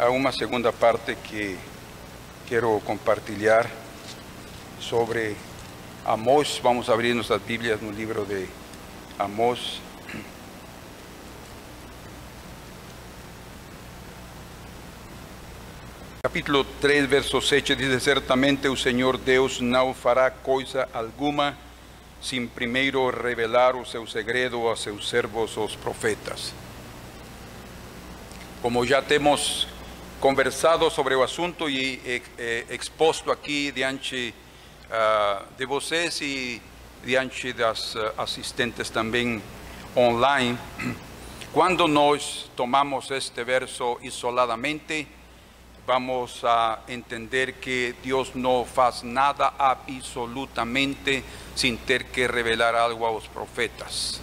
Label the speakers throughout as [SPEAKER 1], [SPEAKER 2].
[SPEAKER 1] a uma segunda parte que quero compartilhar sobre Amós. Vamos abrir nossas Bíblias no livro de Amós. Capítulo 3, verso 7 diz: Certamente o Senhor Deus não fará coisa alguma sem primeiro revelar o seu segredo a seus servos, os profetas. Como já temos conversado sobre o assunto e eh, exposto aqui diante uh, de vocês e diante das uh, assistentes também online, quando nós tomamos este verso isoladamente, vamos a entender que Deus não faz nada absolutamente sem ter que revelar algo aos profetas.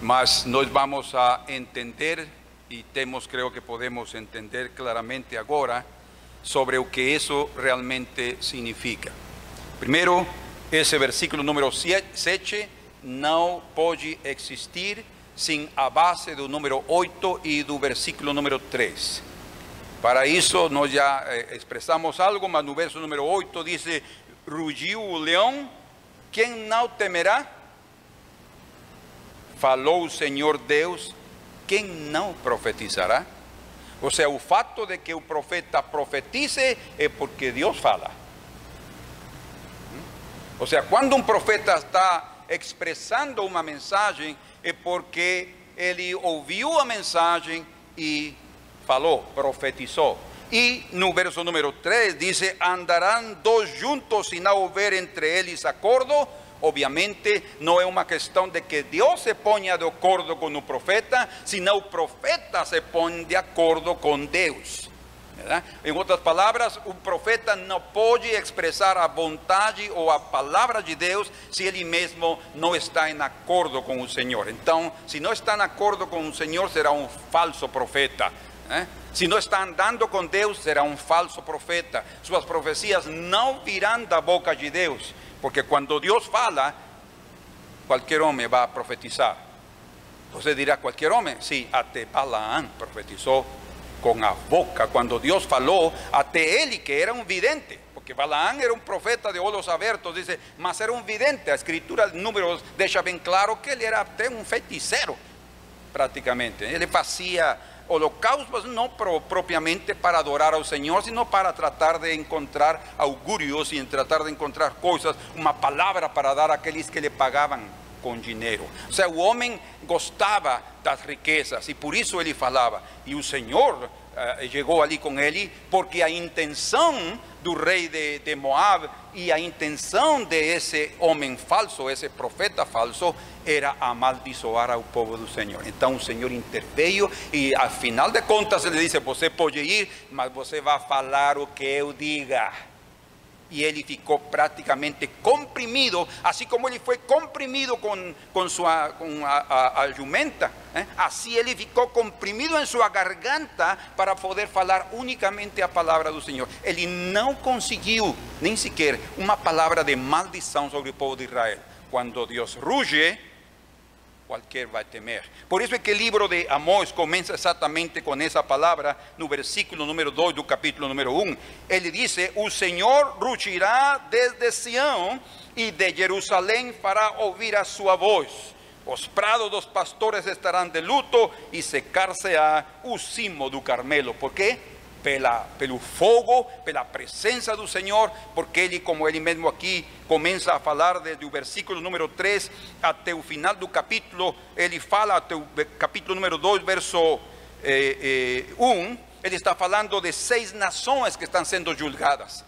[SPEAKER 1] Mas nós vamos a entender e temos, creio que podemos entender claramente agora sobre o que isso realmente significa. Primeiro, esse versículo número 7 não pode existir sem a base do número 8 e do versículo número 3. Para isso, nós já eh, expressamos algo, mas no verso número 8 diz: Rugiu o leão, quem não temerá? Falou o Senhor Deus, quem não profetizará? Ou seja, o fato de que o profeta profetize é porque Deus fala. Ou seja, quando um profeta está expressando uma mensagem, é porque ele ouviu a mensagem e falou, profetizou. E no verso número 3 diz: Andarão dois juntos se não houver entre eles acordo Obviamente não é uma questão de que Deus se ponha de acordo com o profeta, senão o profeta se põe de acordo com Deus. Em outras palavras, o profeta não pode expressar a vontade ou a palavra de Deus se ele mesmo não está em acordo com o Senhor. Então, se não está em acordo com o Senhor, será um falso profeta. Se não está andando com Deus, será um falso profeta. Suas profecias não virão da boca de Deus porque cuando Dios fala, cualquier hombre va a profetizar. Entonces dirá cualquier hombre, sí, até Balaam profetizó con la boca. Cuando Dios faló, até él que era un vidente. Porque Balaam era un profeta de olos abiertos, dice, mas era un vidente. La escritura números deja bien claro que él era un feticero, prácticamente. Él hacía holocaustos não propriamente para adorar ao Senhor, sino para tratar de encontrar augurios e tratar de encontrar coisas, uma palavra para dar àqueles que lhe pagavam com dinheiro. Ou seja, o homem gostava das riquezas e por isso ele falava. E o Senhor uh, chegou ali com ele, porque a intenção do rei de, Moab e a intenção de esse homem falso, esse profeta falso, era amaldiçoar ao povo do Senhor. Então o Senhor interveio e, ao final de contas, ele disse: Você pode ir, mas você vai falar o que eu diga e ele ficou praticamente comprimido, assim como ele foi comprimido com, com, sua, com a, a, a jumenta, eh? assim ele ficou comprimido em sua garganta para poder falar unicamente a palavra do Senhor. Ele não conseguiu nem sequer uma palavra de maldição sobre o povo de Israel. Quando Deus ruge, cualquier va a temer. Por eso es que el libro de Amós comienza exactamente con esa palabra, no versículo número 2 do capítulo número 1. Él dice, o Señor rugirá desde Sião y de Jerusalén fará oír a su voz. Os prados dos pastores estarán de luto y secarse a o cimo Carmelo. ¿Por qué? Pela, pelo fogo, pela presença do Senhor, porque ele, como ele mesmo aqui começa a falar desde o versículo número 3 até o final do capítulo, ele fala até o capítulo número 2, verso eh, eh, 1, ele está falando de seis nações que estão sendo julgadas.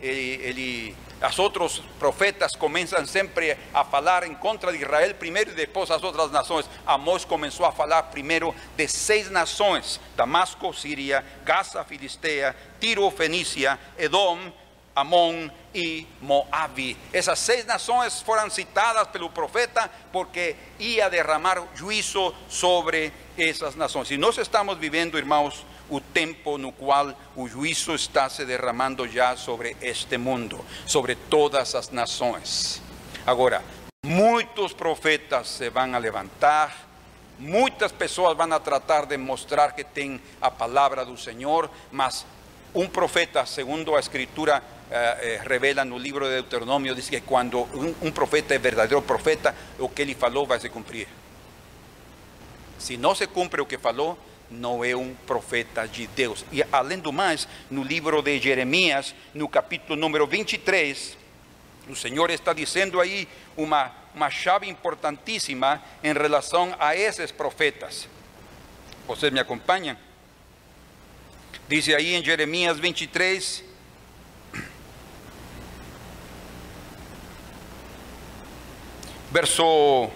[SPEAKER 1] Ele, ele os outros profetas começam sempre a falar em contra de Israel primeiro e depois as outras nações. Amós começou a falar primeiro de seis nações: Damasco, Síria, Gaza, Filistea, Tiro, Fenícia, Edom, Amon e Moabe. Essas seis nações foram citadas pelo profeta porque ia derramar juízo sobre essas nações. E nós estamos vivendo, irmãos, o tempo no qual o juízo está se derramando já sobre este mundo, sobre todas as nações. Agora, muitos profetas se vão a levantar Muitas pessoas van a tratar de mostrar que tienen a palabra del Señor, mas un profeta, segundo la escritura eh, eh, revela en el libro de Deuteronomio, dice que cuando un, un profeta es verdadero profeta, lo que él falou va a se cumplir. Si no se cumple lo que falou, no es un profeta de Deus. E além do mais, no livro de Jeremias, no capítulo número 23, o Senhor está dizendo aí uma, uma chave importantíssima em relação a esses profetas. Vocês me acompanham? Dice aí em Jeremias 23, verso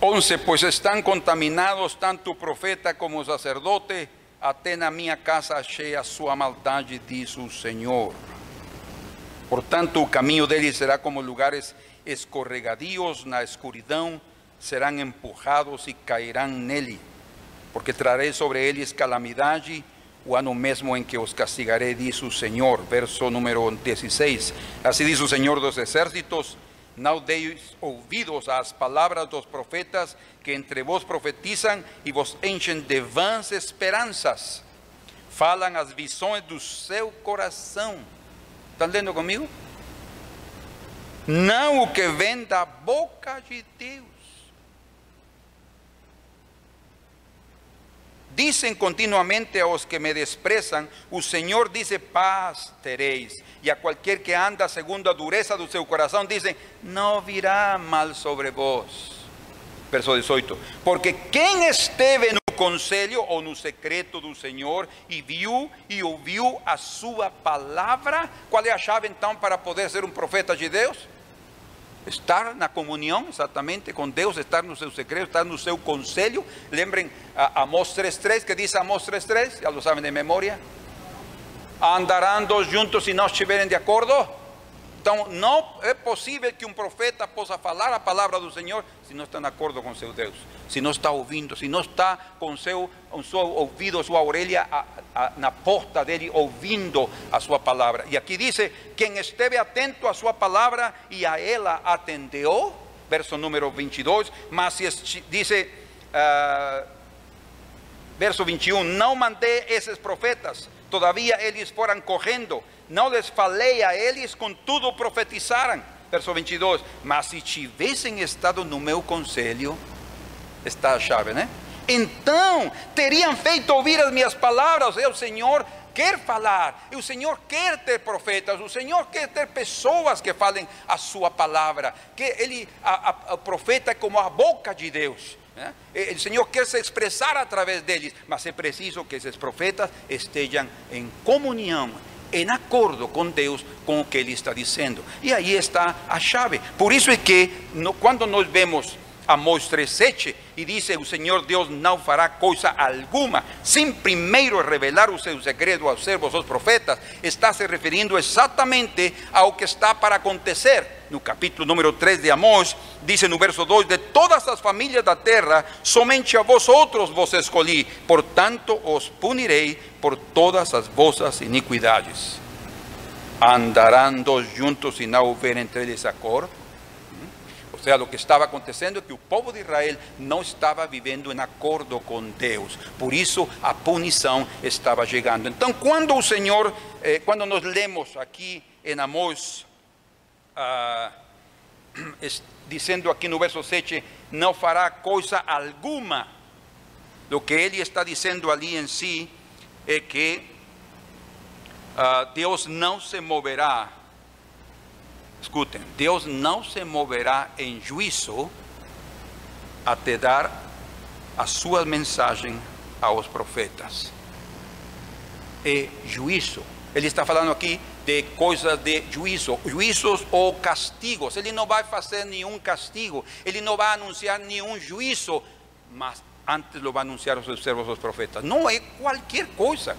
[SPEAKER 1] 11, pues están contaminados tanto profeta como sacerdote, até na minha casa achei a sua maldade, diz o Senhor. Portanto, o caminho deles será como lugares escorregadios na escuridão, serão empujados e cairão nele, porque trarei sobre eles calamidade, o ano mesmo em que os castigarei, diz o Senhor. Verso número 16. Assim diz o Senhor dos exércitos: Não deis ouvidos às palavras dos profetas que entre vós profetizam e vos enchem de vãs esperanças. Falam as visões do seu coração. Estão lendo comigo? Não o que vem da boca de Deus. Dicen continuamente a los que me desprezan, o Señor dice paz teréis. Y a cualquier que anda segundo a dureza de su corazón, dice, no virá mal sobre vos. Verso 18. Porque quien esteve no conselho ou no secreto do Senhor e viu e ouviu a sua palavra, qual é a chave então para poder ser um profeta de Deus? Estar na comunhão exatamente com Deus, estar no seu segredo, estar no seu conselho. Lembrem Amós 3.3, que diz Amós 3.3, já lo sabem de memória. Andarão dois juntos se não estiverem de acordo. Então, não é possível que um profeta possa falar a palavra do Senhor se não está de acordo com seu Deus, se não está ouvindo, se não está com seu, com seu ouvido, sua orelha a, a, na porta dele, ouvindo a sua palavra. E aqui diz: quem esteve atento à sua palavra e a ela atendeu, verso número 22, mas diz, uh, verso 21, não mandei esses profetas, todavia eles foram correndo não les falei a eles, contudo profetizaram. Verso 22. Mas se tivessem estado no meu conselho, está a chave, né? Então teriam feito ouvir as minhas palavras. O Senhor quer falar, e o Senhor quer ter profetas, o Senhor quer ter pessoas que falem a sua palavra. Que ele, a, a, a profeta é como a boca de Deus. Né? O Senhor quer se expressar através deles, mas é preciso que esses profetas estejam em comunhão em acordo com Deus, com o que Ele está dizendo. E aí está a chave. Por isso é que no, quando nós vemos Amós 3,7 e diz: O Senhor Deus não fará coisa alguma, sem primeiro revelar o seu segredo aos servos, aos profetas, está se referindo exatamente ao que está para acontecer. No capítulo número 3 de Amós, diz no verso 2: De todas as famílias da terra, somente a vós outros vos escolhi, portanto os punirei por todas as vossas iniquidades. Andarão dois juntos e não houver entre eles acordo? O sea, lo que estaba acontecendo é que o povo de Israel não estava vivendo em acordo com Deus. Por isso a punição estava chegando. Então, quando o Senhor, eh, quando nós lemos aqui em Amós, ah, dizendo aqui no verso 7, não fará coisa alguma. O que ele está dizendo ali em si é que ah, Deus não se moverá Escutem, Deus não se moverá em juízo até dar a sua mensagem aos profetas. É juízo. Ele está falando aqui de coisas de juízo, juízos ou castigos. Ele não vai fazer nenhum castigo, ele não vai anunciar nenhum juízo, mas antes lo vai anunciar aos seus servos, os profetas. Não é qualquer coisa.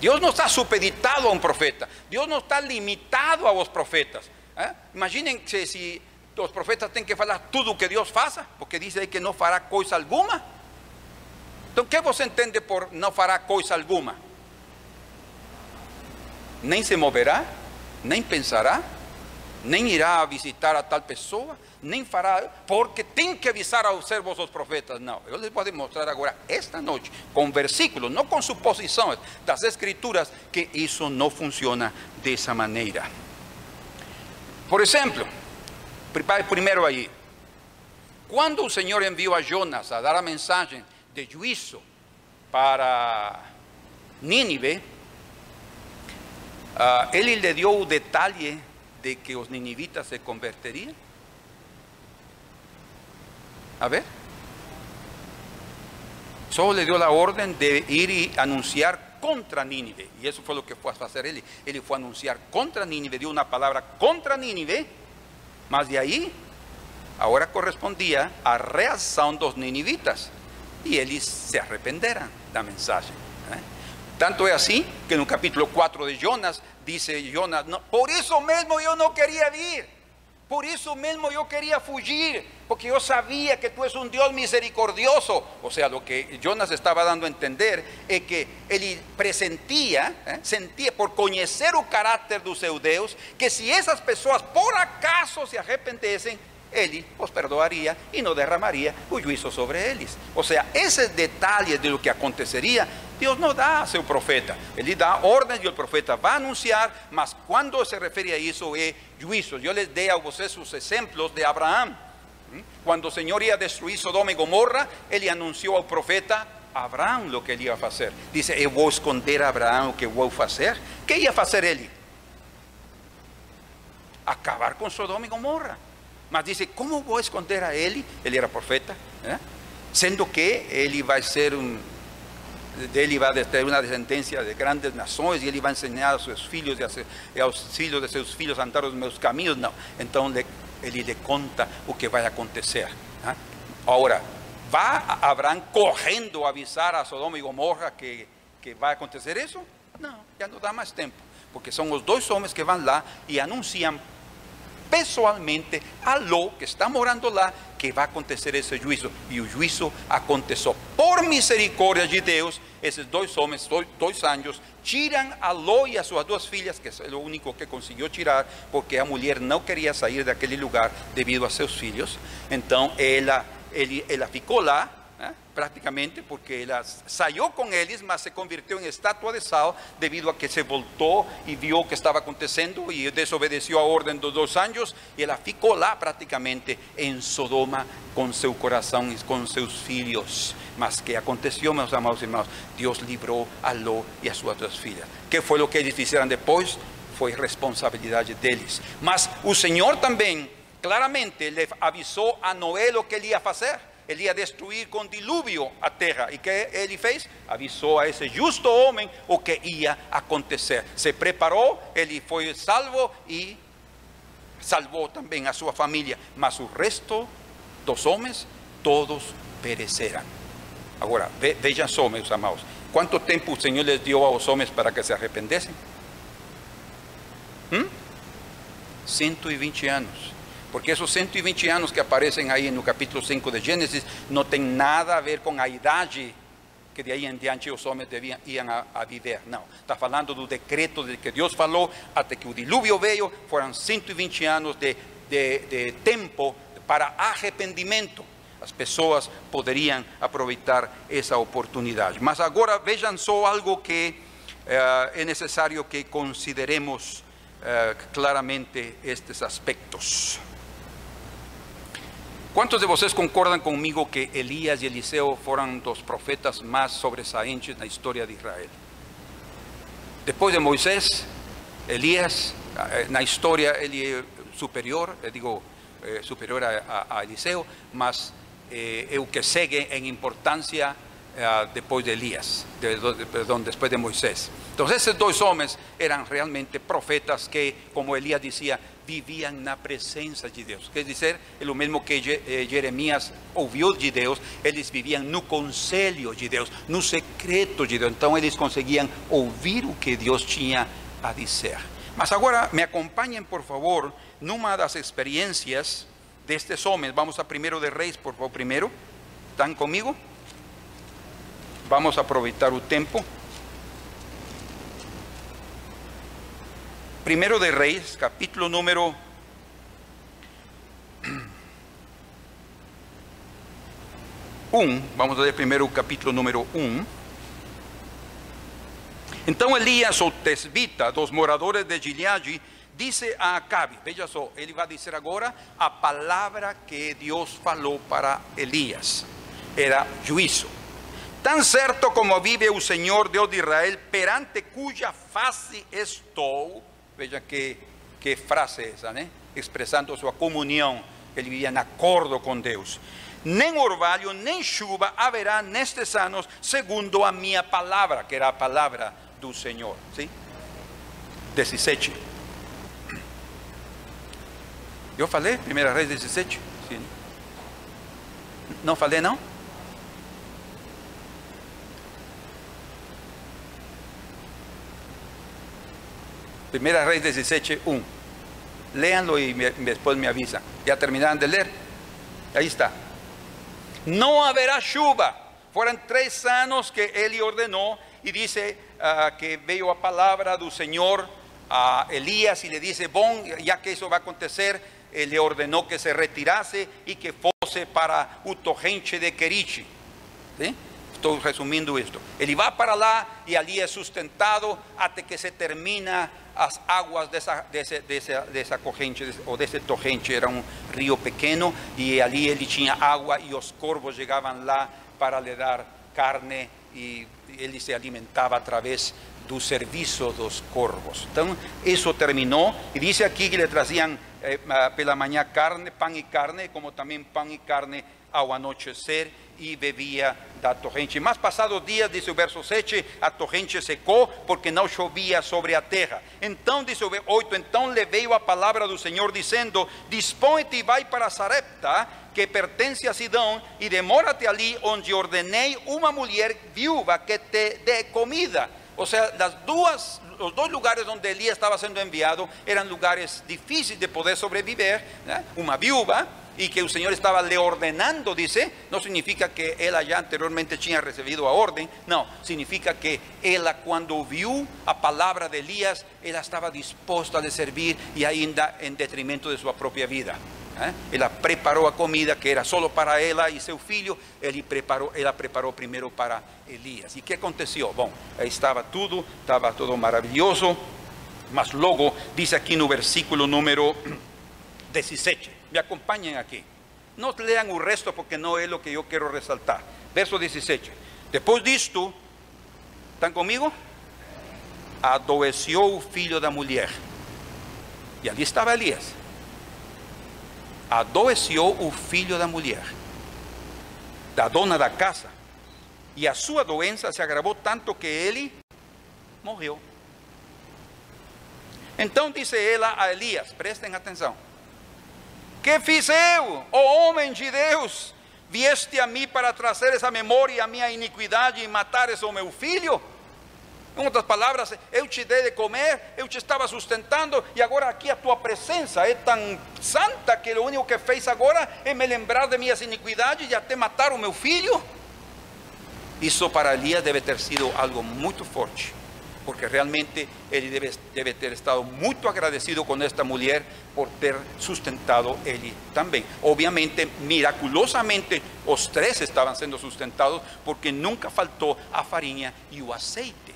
[SPEAKER 1] Deus não está supeditado a um profeta, Deus não está limitado aos profetas. ¿Eh? Imagínense si los profetas tienen que hablar todo lo que Dios faça, porque dice que no fará cosa alguna. Entonces, ¿qué vos entiende por no fará cosa alguna? Nem se moverá, nem pensará, nem irá visitar a tal pessoa, nem fará, porque tem que avisar aos servos os profetas. Não, eu les vou mostrar agora, esta noite, com versículos, não com suposições das escrituras, que isso não funciona dessa maneira. Por exemplo, primeiro aí, quando o Senhor enviou a Jonas a dar a mensagem de juízo para Nínive, uh, ele lhe deu o detalhe de que os ninivitas se converteriam. A ver. Solo le dio la orden de ir y anunciar contra Nínive. Y eso fue lo que fue a hacer él. Él fue a anunciar contra Nínive, dio una palabra contra Nínive. Más de ahí, ahora correspondía a reacción dos ninivitas. Y ellos se arrependerán la mensaje. ¿eh? Tanto es así que en el capítulo 4 de Jonas dice Jonas, por eso mismo yo no quería ir. Por eso mismo yo quería fugir, porque yo sabía que tú eres un Dios misericordioso. O sea, lo que Jonas estaba dando a entender es que él presentía, ¿eh? sentía por conocer el carácter de los eudeos, que si esas personas por acaso se arrepentesen, él os perdoaría y no derramaría un juicio sobre ellos. O sea, ese detalle de lo que acontecería, Deus não dá a seu profeta, ele dá ordens e o profeta vai anunciar, mas quando se refere a isso é juízo. Eu les dei a vocês os exemplos de Abraão. Quando ¿Mm? o Senhor ia destruir Sodoma e Gomorra, ele anunciou ao profeta Abraão o que ele ia fazer. Disse: Eu eh, vou esconder a Abraão o que vou fazer. O que ia fazer ele? Acabar com Sodoma e Gomorra. Mas disse: Como vou esconder a ele? Ele era profeta, ¿eh? né? sendo que ele vai ser um él iba a tener una descendencia de grandes naciones y él iba a enseñar a sus hijos y a, los hijos de sus hijos a andar los meus caminos. No. Entonces él le conta lo que va a acontecer. ¿eh? Ahora, ¿va Abraham corriendo a avisar a Sodoma y Gomorra que, que va a acontecer eso? No, ya no da más tiempo. Porque son los dos hombres que van lá y anuncian pessoalmente a lo que está morando lá que vai acontecer esse juízo. E o juízo aconteceu. Por misericórdia de Deus, esses dois homens, dois, dois anjos, tiram a Ló e a suas duas filhas, que é o único que conseguiu tirar, porque a mulher não queria sair daquele lugar devido a seus filhos. Então ela, ele, ela ficou lá ¿eh? prácticamente, porque ela saiu con eles, mas se convirtió en estatua de sal debido a que se voltou y viu o que estava acontecendo e desobedeció a ordem dos dos anjos y ela ficou lá prácticamente en Sodoma con su coração y con sus filhos. Mas que aconteceu, meus amados irmãos? Deus livrou a Ló y a suas duas filhas. Que fue lo que eles fizeram depois? Foi responsabilidade deles. Mas o señor también claramente le avisó a Noé lo que ele ia fazer. Ele ia destruir com dilúvio a terra. E que ele fez? Avisou a esse justo homem o que ia acontecer. Se preparou, ele foi salvo e salvou também a sua família. Mas o resto dos homens, todos pereceram. Agora, vejam só, meus amados. Quanto tempo o Senhor les deu aos homens para que se arrependessem? ¿Mm? 120 anos. Porque esos 120 años que aparecen ahí en el capítulo 5 de Génesis no tienen nada a ver con la edad que de ahí en diante los hombres debían ir a, vivir. No, está hablando del decreto de que Dios falou hasta que el diluvio veio, fueron 120 años de, de, tiempo para arrepentimiento. Las personas podrían aprovechar esa oportunidad. Mas ahora vean solo algo que eh, es necesario que consideremos eh, claramente estos aspectos. ¿Cuántos de vocês concordan conmigo que Elías y Eliseo fueron dos profetas mais en na historia de Israel? Después de Moisés, Elías, eh, na história ele é superior, eh, digo eh, superior a, a, a mas eh, é o que importancia después de Elías, perdón, después de Moisés. Entonces, esos dos hombres eran realmente profetas que, como Elías decía, vivían na presença de Deus. Quer dizer, é o mesmo que eh, Jeremias ouviu de Deus, eles viviam no conselho de Deus, no secreto de Deus. Então eles conseguiam ouvir o que Deus tinha a dizer. Mas agora me acompanhem, por favor, numa das experiências destes homens. Vamos a primeiro de Reis, por favor, primeiro. ¿Están comigo? Vamos a aproveitar o tempo. Primeiro de Reis, capítulo número um. Vamos ler primeiro o capítulo número um. Então Elias, o tesbita, dos moradores de Gileade, disse a Acabe, veja só, ele vai dizer agora a palavra que Deus falou para Elias, era juízo. Tan certo como vive o Senhor Deus de Israel, perante cuja face estou, veja que, que frase essa, né? Expressando sua comunhão, ele vivia em acordo com Deus. Nem orvalho, nem chuva haverá nestes anos, segundo a minha palavra, que era a palavra do Senhor. ¿sí? 17. Eu falei, primeira vez 17? Sim. Não falei, não? Primeira Reis 17, 1. Léanlo y después me avisan. Ya terminaron de leer. Ahí está. No habrá chuva. Fueron tres años que él ordenó y dice uh, que veo a palabra del Señor a Elías y le dice, bon, ya que eso va a acontecer, eh, le ordenó que se retirase y que fuese para Utogenche de Kerichi. ¿Sí? Estoy resumiendo esto. Él va para lá y allí es sustentado hasta que se termina as águas dessa, desse, dessa, dessa corrente ou desse torrente. Era um rio pequeno e ali ele tinha água e os corvos chegavam lá para lhe dar carne e ele se alimentava através do serviço dos corvos. Então, isso terminou e diz aqui que lhe traziam eh, pela manhã carne, pão e carne, como também pão e carne ao anochecer, e bebia da torrente. Mas passados dias, diz o verso 7, a torrente secou, porque não chovia sobre a terra. Então, diz o 8, então lhe veio a palavra do Senhor, dizendo, dispõe-te e vai para Sarepta, que pertence a Sidão, e demora-te ali, onde ordenei uma mulher viúva que te dê comida. Ou seja, duas, os dois lugares onde Elias estava sendo enviado eram lugares difíceis de poder sobreviver. Né? Uma viúva y que el Señor estaba le ordenando, dice, no significa que él ya anteriormente tinha recibido a orden, no, significa que ella cuando vio a palabra de Elías, ella estaba dispuesta a servir y ainda en detrimento de su propia vida. ¿eh? Preparó a comida que era solo para ella y su filho, preparó, ella preparó primero para Elías. ¿Y qué aconteció? Bueno, ahí estaba todo, estaba todo maravilloso, mas luego dice aquí en el versículo número 17. Me acompañen aquí. No lean el resto porque no es lo que yo quiero resaltar. Verso 17. Después disto, ¿están conmigo? Adoeció o filho da mulher. E ali estava Elias. Adoeció o filho da mulher, da dona da casa. E a sua doença se agravou tanto que ele morreu. Então disse ela a Elias: prestem atenção. Que fiz eu, ó homem de Deus? Vieste a mim para trazer essa memória a minha iniquidade e matares o meu filho? Em outras palavras, eu te dei de comer, eu te estava sustentando e agora aqui a tua presença é tão santa que o único que fez agora é me lembrar de minhas iniquidades e até matar o meu filho? Isso para Elias deve ter sido algo muito forte porque realmente él debe, debe estado muy agradecido con esta mujer por ter sustentado él también. Obviamente, miraculosamente, los tres estaban siendo sustentados porque nunca faltó a farinha y o aceite.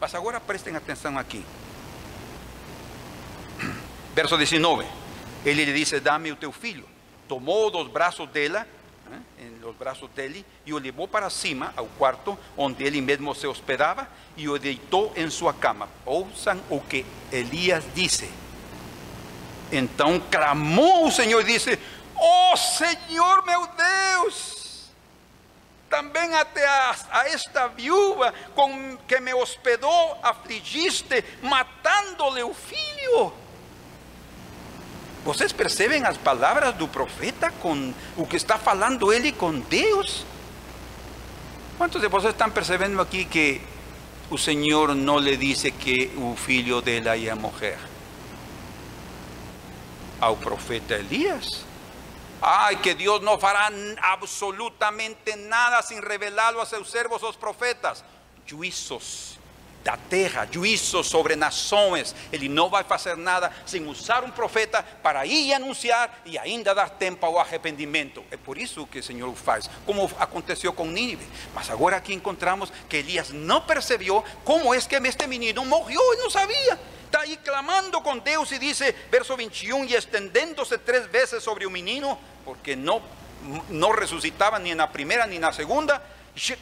[SPEAKER 1] Mas ahora presten atención aquí. Verso 19. Él le dice, dame o teu filho. Tomó dos brazos dela ¿eh? en los brazos de él y lo llevó para cima al cuarto donde él mismo se hospedaba y lo deitó en su cama. Ouçam o que Elías dice. Entonces clamó el Señor y dice, oh Señor meu Deus, también até a, a, esta viúva con que me hospedó afligiste matándole o filho. Vocês percebem as palavras do profeta com o que está falando ele com Deus? Quantos de vocês estão percebendo aqui que o Senhor não lhe disse que o filho dela ia morrer? Ao profeta Elias. Ai, que Deus não fará absolutamente nada sem revelá-lo a seus servos, os profetas. Juízos da terra, juízo sobre nações. Ele não vai fazer nada sem usar um profeta para ir anunciar e ainda dar tempo ao arrependimento. É por isso que o Senhor faz, como aconteceu com Nínive. Mas agora aqui encontramos que Elias não percebeu como é que este menino morreu e não sabia. Está aí clamando com Deus e diz, verso 21, e estendendo-se três vezes sobre o menino, porque não, não ressuscitava nem na primeira nem na segunda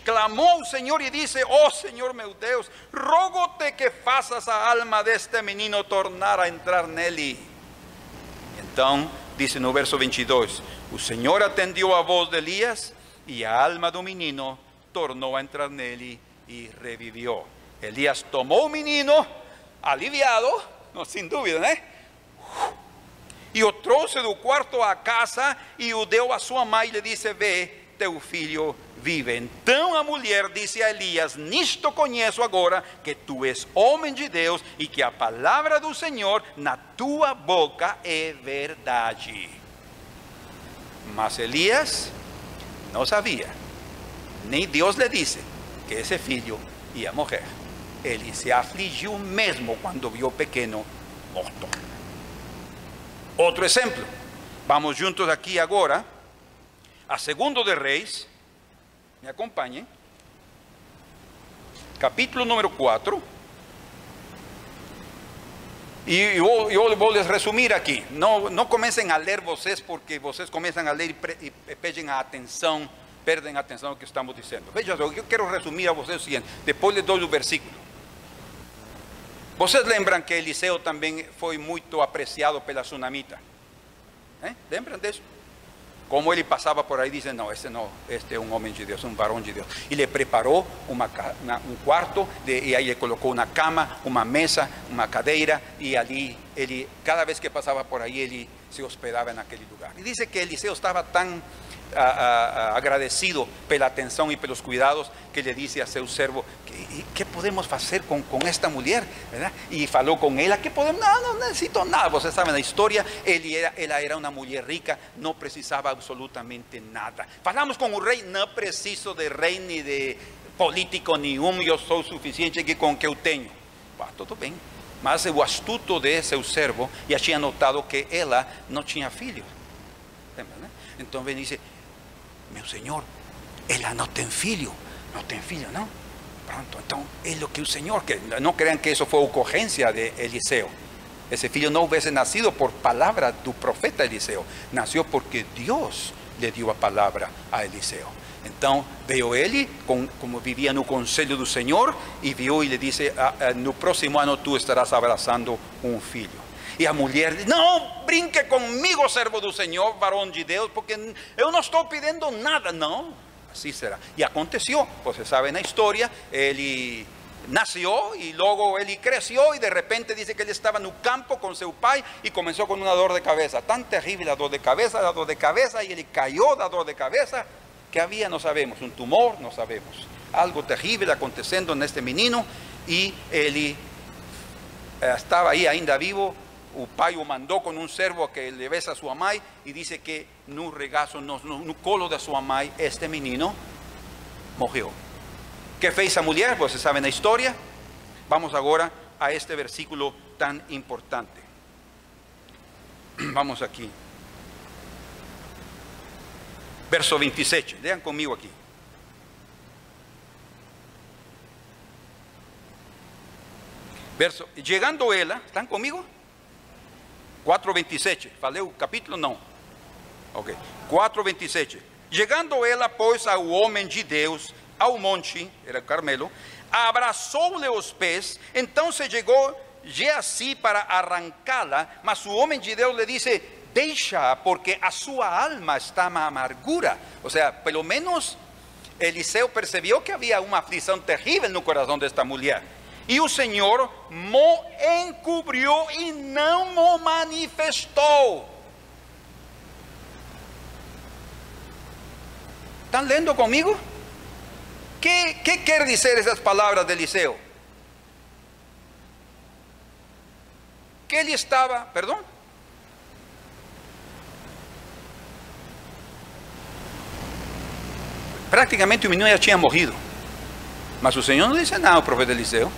[SPEAKER 1] clamou al Señor y dice, oh Señor meu Deus, rogote que faças a alma deste menino tornar a entrar nele. Então, dice no verso 22, o Senhor atendeu a voz de Elias e a alma do menino tornou a entrar nele e revivió. Elias tomou o menino, aliviado, no, sem dúvida, né? E o trouxe do quarto à casa e o deu a sua mãe e lhe disse: Vê, teu filho vive. Então a mulher disse a Elias: Nisto conheço agora que tu és homem de Deus e que a palavra do Senhor na tua boca é verdade. Mas Elias não sabia, nem Deus lhe disse que esse filho ia morrer. Ele se afligiu mesmo quando viu o pequeno morto. Outro exemplo. Vamos juntos aqui agora a segundo de Reis, me capítulo número 4. E eu, eu vou lhes resumir aqui. Não, não comecem a ler vocês, porque vocês começam a ler e, pre, e pedem a atenção, perdem a atenção ao que estamos dizendo. Veja, eu quero resumir a vocês o seguinte: depois lhes dou o versículo. Vocês lembram que Eliseu também foi muito apreciado pela tsunamita? ¿Eh? Lembram disso? Como él pasaba por ahí, dice, no, este no, este es un hombre de Dios, un varón de Dios. Y le preparó un cuarto de, y ahí le colocó una cama, una mesa, una cadeira y allí, él, cada vez que pasaba por ahí, él se hospedaba en aquel lugar. Y dice que Eliseo estaba tan ah, ah, ah, agradecido por la atención y por los cuidados que le dice a su servo, ¿qué podemos hacer con, con esta mujer? ¿verdad? Y faló con ella, ¿qué podemos? No, no necesito nada. Ustedes saben la historia, él era, ella era una mujer rica, no precisaba absolutamente nada. Falamos con un rey, no preciso de rey ni de político nenhum, eu sou suficiente que com que eu tenho. Ah, tudo bem. Mas o astuto de seu servo já tinha notado que ela não tinha filhos. Então ele disse: Meu senhor, ela não tem filho. Não tem filho, não? pronto. Entonces, es lo que el Señor, que no crean que eso fue ocurrencia de Eliseo. Ese filho no hubiese nacido por palabra del profeta Eliseo, nació porque Dios le dio a palabra a Eliseo. Entonces veo él con, como vivía en el consejo del Señor y vio y le dice, ah, ah, en el próximo año tú estarás abrazando un filho. Y a mulher, no brinque conmigo, servo del Señor, varón de Dios, porque yo no estoy pidiendo nada, no así será. Y aconteció, pues se sabe en la historia, Eli nació y luego Eli creció y de repente dice que él estaba en un campo con su pai y comenzó con una dor de cabeza, tan terrible la dor de cabeza, la dor de cabeza y él cayó la dor de cabeza, que había no sabemos, un tumor, no sabemos, algo terrible aconteciendo en este menino y Eli eh, estaba ahí ainda vivo Upayo mandó con un servo que le besa a su amai y dice que no regazo, no, no, colo de su amai, este menino murió. ¿Qué fez esa mujer? Pues se sabe la historia. Vamos ahora a este versículo tan importante. Vamos aquí. Verso 27. Lean conmigo aquí. Verso. Llegando ella, ¿ah? ¿están conmigo? 4:27. Falei o capítulo? Não. Ok. 4:27. Chegando ela, pois, ao homem de Deus, ao monte, era Carmelo, abraçou-lhe os pés, então se chegou Geazi para arrancá-la, mas o homem de Deus lhe disse: Deixa, porque a sua alma está na amargura. Ou seja, pelo menos Eliseu percebeu que havia uma aflição terrível no coração desta mulher. E o Senhor mo encobriu e não o manifestou. ¿Estão lendo comigo? Que, que quer dizer essas palavras de Eliseu? Que ele estava, perdão? Praticamente o menino já tinha morrido. Mas o Senhor não disse nada ao profeta Eliseu.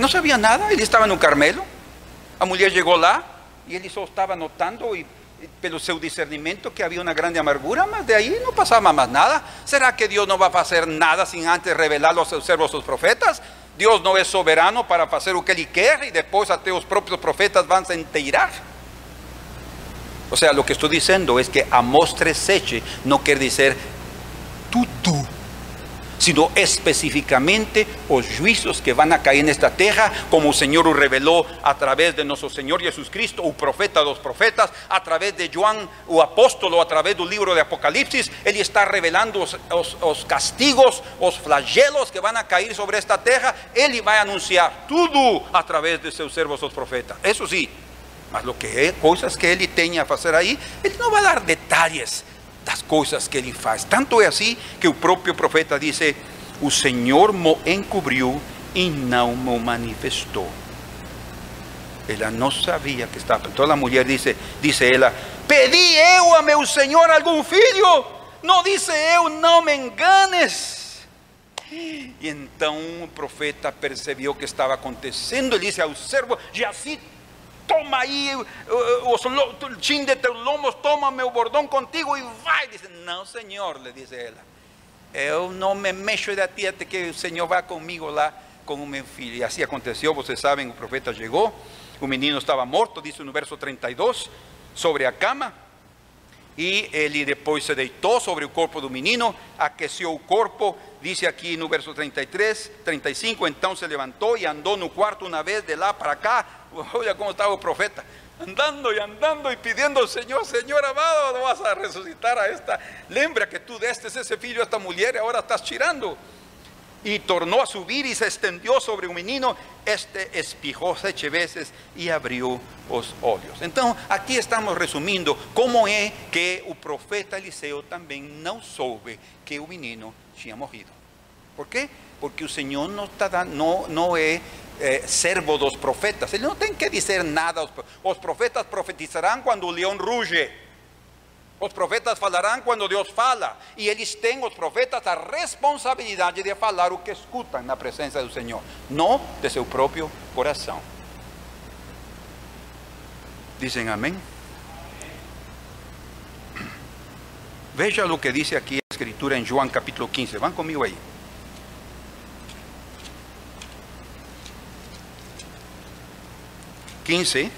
[SPEAKER 1] Não sabia nada, ele estava no Carmelo, a mulher chegou lá e ele só estava notando e pelo seu discernimento que havia uma grande amargura, mas de aí não passava mais nada. Será que Deus não vai fazer nada sem antes revelar aos seus servos os profetas? Deus não é soberano para fazer o que Ele quer e depois até os próprios profetas vão se inteirar? O sea, lo que estoy diciendo es que Amós 3.7 no quiere decir tudo, sino específicamente los juicios que van a caer en esta terra, como o Senhor reveló a través de nuestro Señor Jesucristo, o profeta dos profetas, a través de João, o apóstolo, través del libro de Apocalipsis, ele está revelando los castigos, los flagelos que van a caer sobre esta terra, va a anunciar todo a través de sus servos os profetas. Eso sí, mas lo que coisas que ele tem a fazer aí, ele não vai dar detalhes das coisas que ele faz. Tanto é assim que o próprio profeta disse: O Senhor me encobriu e não me manifestou. Ela não sabia que estava. Então a mulher disse, disse ela: Pedi eu a meu Senhor algum filho? Não disse eu, não me enganes. E então o profeta percebeu o que estava acontecendo. Ele disse ao servo: se toma aí os chin de teus lomos, toma meu bordão contigo e vai. Diz, não, Senhor, lhe diz ela. Eu não me mexo de ti até que o Senhor vá comigo lá com o meu filho. E assim aconteceu, vocês sabem, o profeta chegou, o menino estava morto, diz no verso 32, sobre a cama. E ele depois se deitou sobre o corpo do menino, aqueceu o corpo, diz aqui no verso 33, 35, então se levantou e andou no quarto uma vez de lá para cá, Oye cómo estaba el profeta, andando y andando y pidiendo Señor, Señor amado, no vas a resucitar a esta lembra que tú deste ese filho a esta mujer y ahora estás tirando. Y tornó a subir y se extendió sobre un menino, este espijó sete veces y abrió los ojos. Entonces, aquí estamos resumiendo cómo es que el profeta Eliseo también no soube que el menino había morrido. ¿Por qué? Porque el Señor no, está, no, no es eh, servo dos profetas. Ele não tem que dizer nada. Os profetas profetizarão quando o leão ruge. Os profetas falarão quando Deus fala. E eles têm, os profetas, a responsabilidade de falar o que escutam na presença do Senhor, não de seu próprio coração. Dizem amém? Veja o que diz aqui a Escritura em João capítulo 15. Vão comigo aí. 15,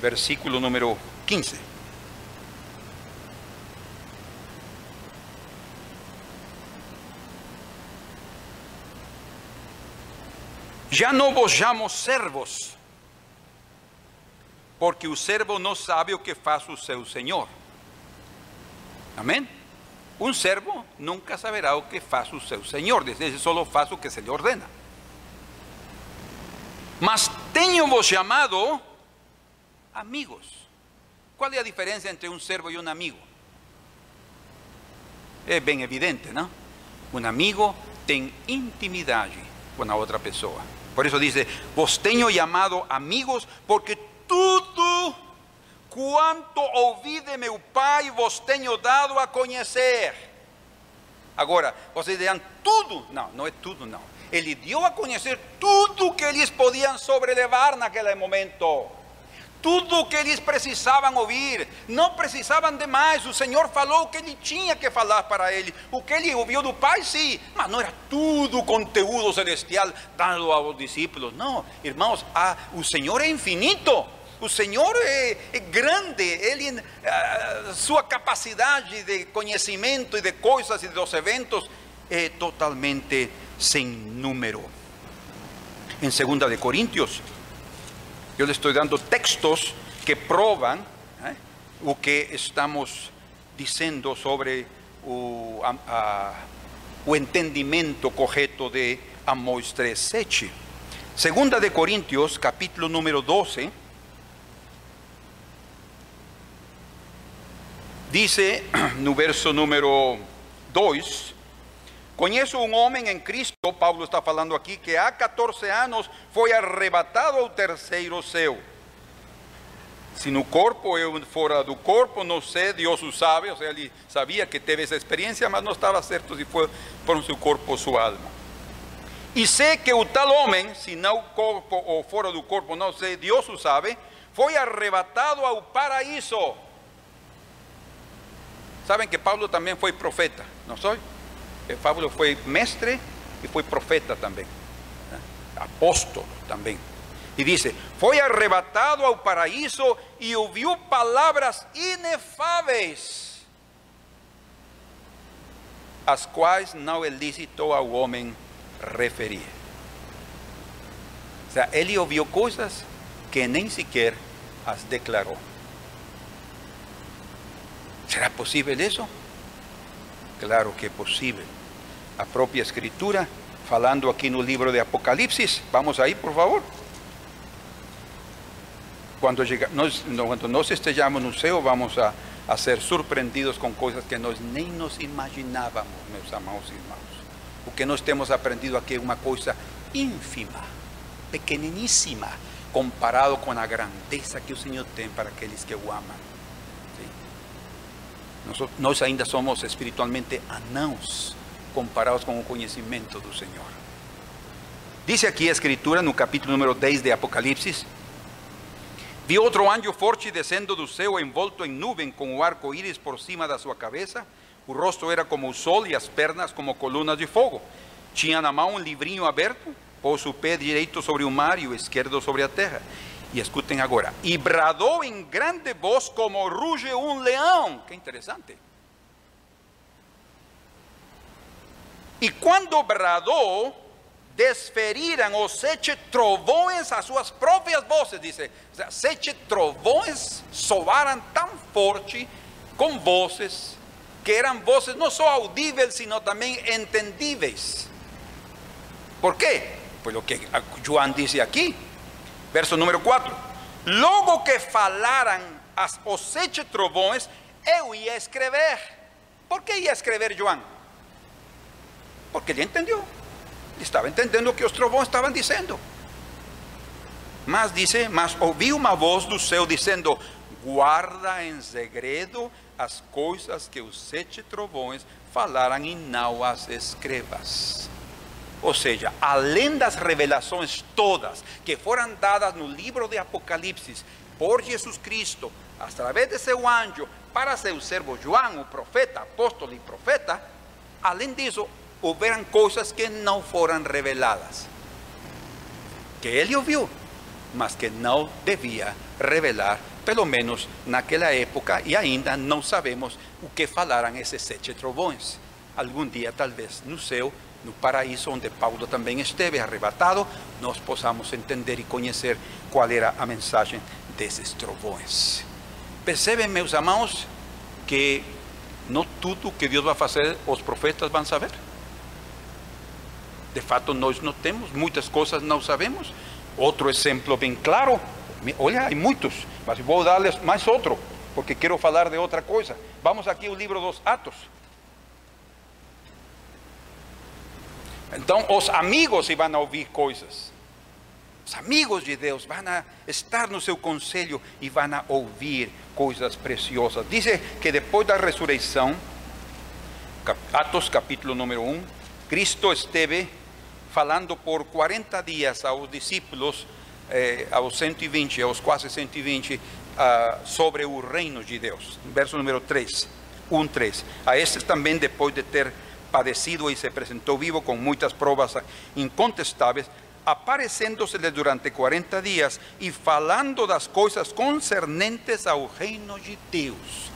[SPEAKER 1] versículo número 15. Já não vos chamo servos, porque o servo não sabe o que faz o seu senhor. Amém? Um servo nunca saberá o que faz o seu senhor, desde só faz o que se lhe ordena. Mas tenho vos chamado amigos. Qual é a diferença entre um servo e um amigo? É bem evidente, não? Um amigo tem intimidade com a outra pessoa. Por isso diz: Vos tenho chamado amigos, porque tudo quanto ouvi de meu Pai vos tenho dado a conhecer. Agora, vocês dirão tudo? Não, não é tudo, não. Ele deu a conhecer tudo que eles podiam sobrelevar naquele momento. Tudo o que eles precisavam ouvir, não precisavam de mais. O Senhor falou o que ele tinha que falar para ele. O que ele ouviu do Pai, sim, mas não era tudo conteúdo celestial dado aos discípulos. Não, irmãos, ah, o Senhor é infinito. O Senhor é, é grande, ele, ah, sua capacidade de conhecimento e de coisas e dos eventos é totalmente sin número. En segunda de yo le estoy dando textos que proban ¿eh? que estamos diciendo sobre o, entendimiento cojeto de Amós 3.7. Segunda de Corintios, capítulo número 12, dice, no verso número 2, Conheço um homem em Cristo, Paulo está falando aqui, que há 14 anos foi arrebatado ao terceiro céu. Se no corpo eu fora do corpo, não sei, Deus o sabe, ou seja, ele sabia que teve essa experiência, mas não estava certo se foi por seu corpo ou alma. E sei que o tal homem, se não corpo ou fora do corpo, não sei, Deus o sabe, foi arrebatado ao paraíso. Sabem que Paulo também foi profeta, não foi? Pablo foi mestre e foi profeta também, né? apóstolo também. E diz: Foi arrebatado ao paraíso e ouviu palavras inefáveis, as quais não é lícito ao homem referir. O sea, ele ouviu coisas que nem sequer as declarou. ¿Será possível isso? Claro que é possível. A própria Escritura, falando aqui no livro de Apocalipse, vamos aí, por favor. Quando, llega, nós, quando nós estejamos no céu, vamos a, a ser surpreendidos com coisas que nós nem nos imaginávamos, meus amados irmãos. O que nós temos aprendido aqui é uma coisa ínfima, pequeniníssima, comparado com a grandeza que o Senhor tem para aqueles que o amam. Nós, nós ainda somos espiritualmente anãos comparados com o conhecimento do Senhor. Diz aqui a Escritura, no capítulo número 10 de Apocalipse: Vi outro anjo forte descendo do céu, envolto em nuvem, com o arco-íris por cima da sua cabeça. O rosto era como o sol e as pernas como colunas de fogo. Tinha na mão um livrinho aberto, pôs o pé direito sobre o mar e o esquerdo sobre a terra. E escutem agora. E bradou em grande voz como ruge um leão. Que interessante. E quando bradou, desferiram os sete trovões as suas próprias vozes, diz. Sete trovões soaram tão forte com vozes que eram vozes não só audíveis, sino também entendíveis. Por quê? Por o que João disse aqui, verso número 4. Logo que falaram os sete trovões, eu ia escrever. Por que ia escrever João? Porque ele entendeu estava entendendo o que os trovões estavam dizendo. Mas dice, mas ouvi uma voz do céu dizendo: guarda em segredo as coisas que os sete trovões falaram e não as escrevas. Ou seja, além das revelações todas que foram dadas no livro de Apocalipse por Jesus Cristo, através de seu anjo, para seu servo João, o profeta, apóstolo e profeta, além disso, houveram coisas que não foram reveladas, que ele ouviu, mas que não devia revelar, pelo menos naquela época, e ainda não sabemos o que falaram esses sete trovões. Algum dia, talvez, no céu, no paraíso, onde Paulo também esteve arrebatado, nós possamos entender e conhecer qual era a mensagem desses trovões. Percebem, meus irmãos, que não tudo que Deus vai fazer, os profetas vão saber? De fato, nós não temos, muitas coisas não sabemos. Outro exemplo bem claro, olha, há muitos, mas vou dar-lhes mais outro, porque quero falar de outra coisa. Vamos aqui ao livro dos Atos. Então, os amigos vão a ouvir coisas. Os amigos de Deus vão a estar no seu conselho e vão a ouvir coisas preciosas. Diz que depois da ressurreição, Atos capítulo número 1, Cristo esteve falando por 40 dias aos discípulos, eh, aos 120, aos quase 120, ah, sobre o reino de Deus. Verso número 3, 1, 3. A estes também, depois de ter padecido e se apresentou vivo com muitas provas incontestáveis, aparecendo-se-lhe durante 40 dias e falando das coisas concernentes ao reino de Deus.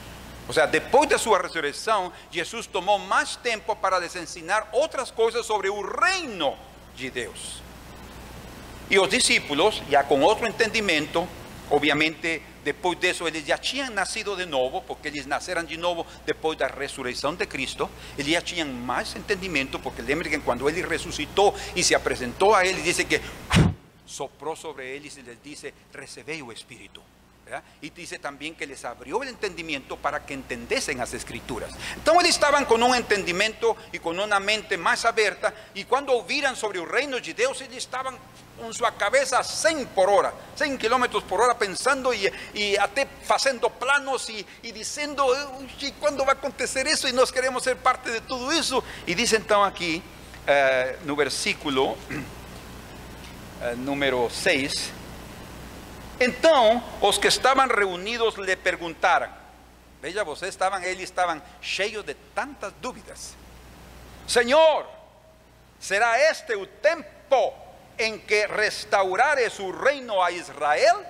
[SPEAKER 1] Ou seja, depois da sua ressurreição, Jesus tomou mais tempo para lhes ensinar outras coisas sobre o reino de Deus. E os discípulos, já com outro entendimento, obviamente depois disso eles já tinham nascido de novo, porque eles nasceram de novo depois da ressurreição de Cristo, eles já tinham mais entendimento, porque lembrem que quando ele ressuscitou e se apresentou a eles, disse que soprou sobre eles e lhes disse: recebei o Espírito. Y dice también que les abrió el entendimiento para que entendiesen las escrituras. Entonces estaban con un entendimiento y con una mente más abierta y cuando oíran sobre el reino de Dios, ellos estaban con su cabeza a 100 por hora, 100 kilómetros por hora pensando y, y até haciendo planos y, y diciendo, ¿cuándo va a acontecer eso? Y nos queremos ser parte de todo eso. Y dice entonces aquí, eh, no versículo eh, número 6. Então os que estavam reunidos lhe perguntaram. Veja, vocês estavam, eles estavam cheios de tantas dúvidas. Senhor, será este o tempo em que restaurare su reino a Israel?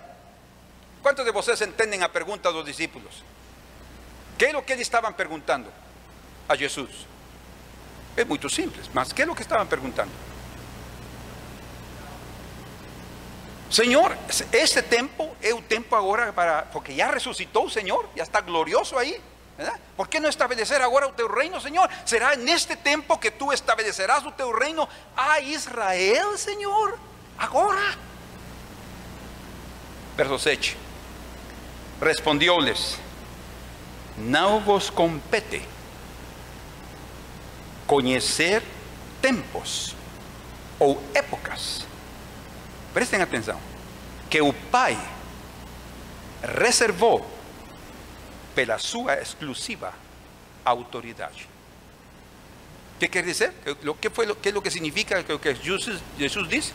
[SPEAKER 1] ¿Cuántos de vocês entendem a pergunta dos discípulos? ¿Qué es lo que eles estavam perguntando a Jesus? É muito simples, mas ¿qué es lo que estavam perguntando? Senhor, este tempo é o tempo agora para, porque já ressuscitou o Senhor, já está glorioso. ¿verdad? ¿Por qué no establecer ahora o teu reino, Señor? ¿Será en este tiempo que tú establecerás o teu reino a Israel, Señor? Agora. Verso 7. Respondió-les: Não vos compete conhecer tempos ou épocas. Prestem atenção. Que o Pai reservou pela sua exclusiva autoridade. ¿Qué quiere decir? ¿Qué, fue lo, ¿Qué es lo que significa lo que Jesús, dice?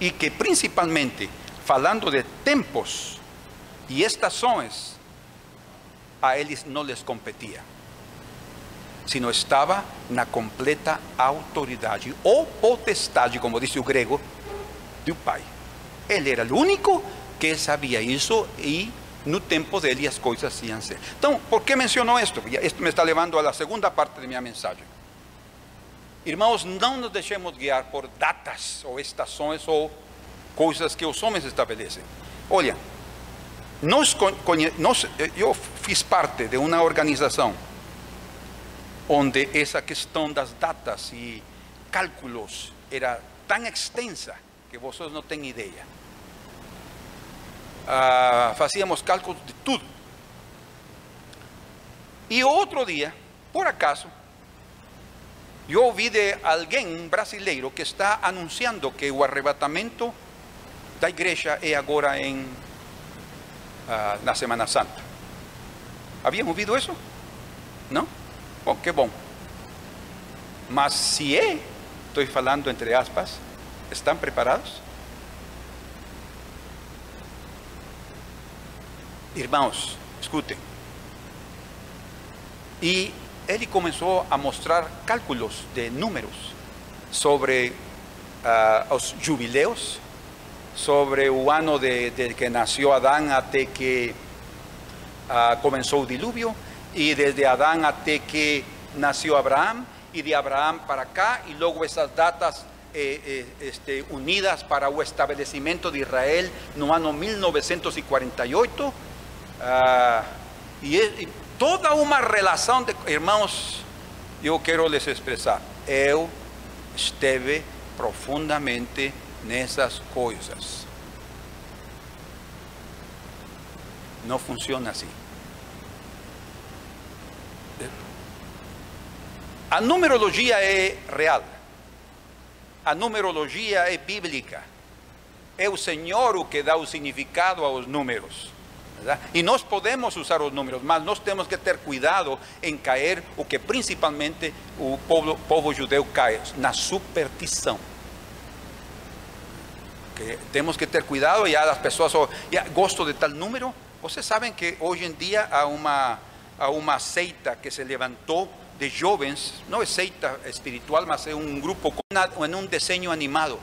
[SPEAKER 1] Y que principalmente, falando de tempos y estações, a eles não les competia, sino estava na completa autoridade ou potestade, como dice o grego, do Pai. Ele era o único que sabia isso e no tempo dele as coisas iam ser. Então, por que mencionou isto? Isto me está levando à segunda parte de minha mensagem. Irmãos, não nos deixemos guiar por datas ou estações ou coisas que os homens estabelecem. Olha, nós, nós, eu fiz parte de uma organização onde essa questão das datas e cálculos era tão extensa que vosotros no têm ideia. Ah, fazíamos cálculos de tudo. E outro dia, por acaso, eu ouvi de alguém, brasileiro, que está anunciando que o arrebatamento da igreja é agora em, ah, na Semana Santa. Haviam ouvido isso? Não? Bom, que bom. Mas se é, estou falando entre aspas, ¿Están preparados? Irmãos, escutem. E ele começou a mostrar cálculos de números sobre uh, os jubileus, sobre o ano de, de que nasceu Adão até que uh, começou o dilúvio, y desde Adán hasta que nació Abraham y de Abraham para acá y luego esas datas eh, eh, este, unidas para el establecimiento de Israel no año 1948 ah, y, toda una relación de hermanos yo quiero les expresar eu esteve profundamente en esas cosas. No funciona así. A numerologia é real a numerologia é bíblica. É o Senhor o que dá o significado aos números. ¿verdad? E nós podemos usar os números, mas nós temos que ter cuidado em cair o que principalmente o povo, judeu cai, na superstição. Que temos que ter cuidado e as pessoas, oh, gosto de tal número. Vocês sabem que hoje em dia há uma, há uma seita que se levantou de jovens, não é seita espiritual, mas é um grupo em um desenho animado.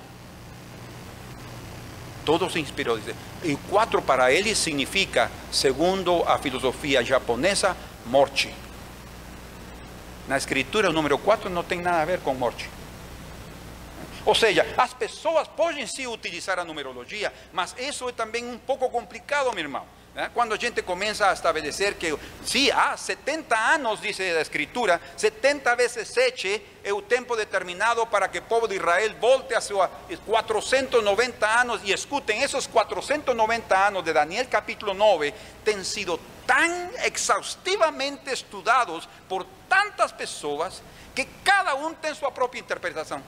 [SPEAKER 1] Todos se inspirou. E quatro para eles significa, segundo a filosofia japonesa, morte. Na escritura, o número 4 não tem nada a ver com morte. Ou seja, as pessoas podem sim utilizar a numerologia, mas isso é também um pouco complicado, meu irmão. ¿Eh? Cuando gente comienza a establecer que, sí, há 70 anos, dice la escritura, 70 veces seche é o tempo determinado para que o povo de Israel volte a seus 490 anos. E escutem, esos 490 anos de Daniel capítulo 9 têm sido tan exhaustivamente estudados por tantas pessoas que cada um tem sua própria interpretação.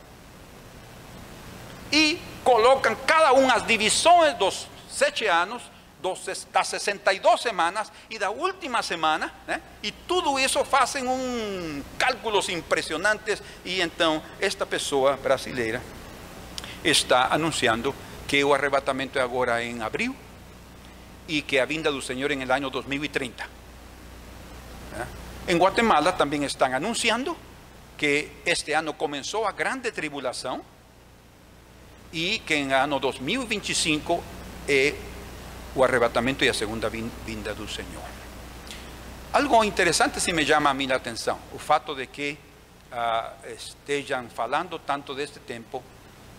[SPEAKER 1] E colocam cada um as divisões dos sete anos dos, das 62 semanas e da última semana, né? e tudo isso fazem um cálculos impressionantes, e então esta pessoa brasileira está anunciando que o arrebatamento é agora em abril e que a vinda do Senhor em el ano 2030. ¿eh? Em Guatemala também estão anunciando que este ano começou a grande tribulação e que em ano 2025 é o arrebatamento e a segunda vinda do Senhor. Algo interessante se me chama a minha atenção, o fato de que uh, estejam falando tanto deste tempo,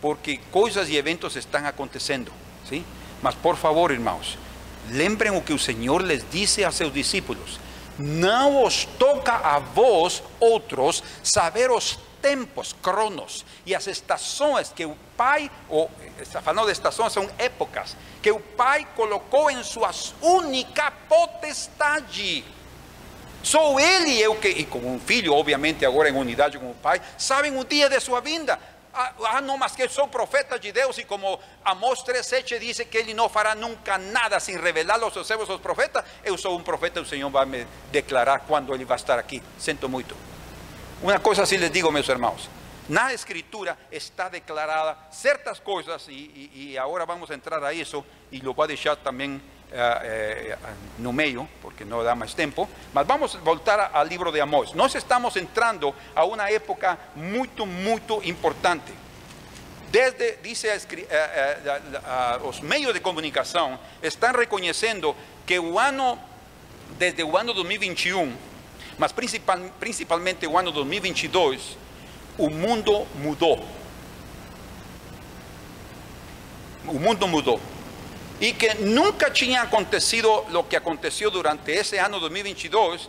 [SPEAKER 1] porque coisas e eventos estão acontecendo, ¿sí? Mas por favor, irmãos, lembrem o que o Senhor les disse a seus discípulos: não os toca a vós, outros, saber os tempos, cronos, e as estações que o Pai, ou está falando de estações, são épocas, que o Pai colocou em suas única potestade. Só Ele o que, e como um filho, obviamente agora em unidade com o Pai, sabem o dia de sua vinda. Ah, ah, não, mas que eu sou profeta de Deus, e como Amós 3,7 diz que Ele não fará nunca nada sem revelar aos seus servos, os profetas, eu sou um profeta, o Senhor vai me declarar quando Ele vai estar aqui. Sinto muito. Uma coisa assim les digo, meus irmãos. Na escritura está declarada certas coisas, e, e, agora vamos entrar a isso, e lo vou deixar também no meio, porque não dá mais tempo, mas vamos voltar ao livro de Amós. Nós estamos entrando a uma época muito, muito importante. Desde, dice eh, eh, os meios de comunicação estão reconhecendo que ano, desde o ano 2021, mas principal, principalmente o ano 2022, o mundo mudou. O mundo mudou. Y que nunca tinha acontecido lo que aconteció durante ese año 2022, uh,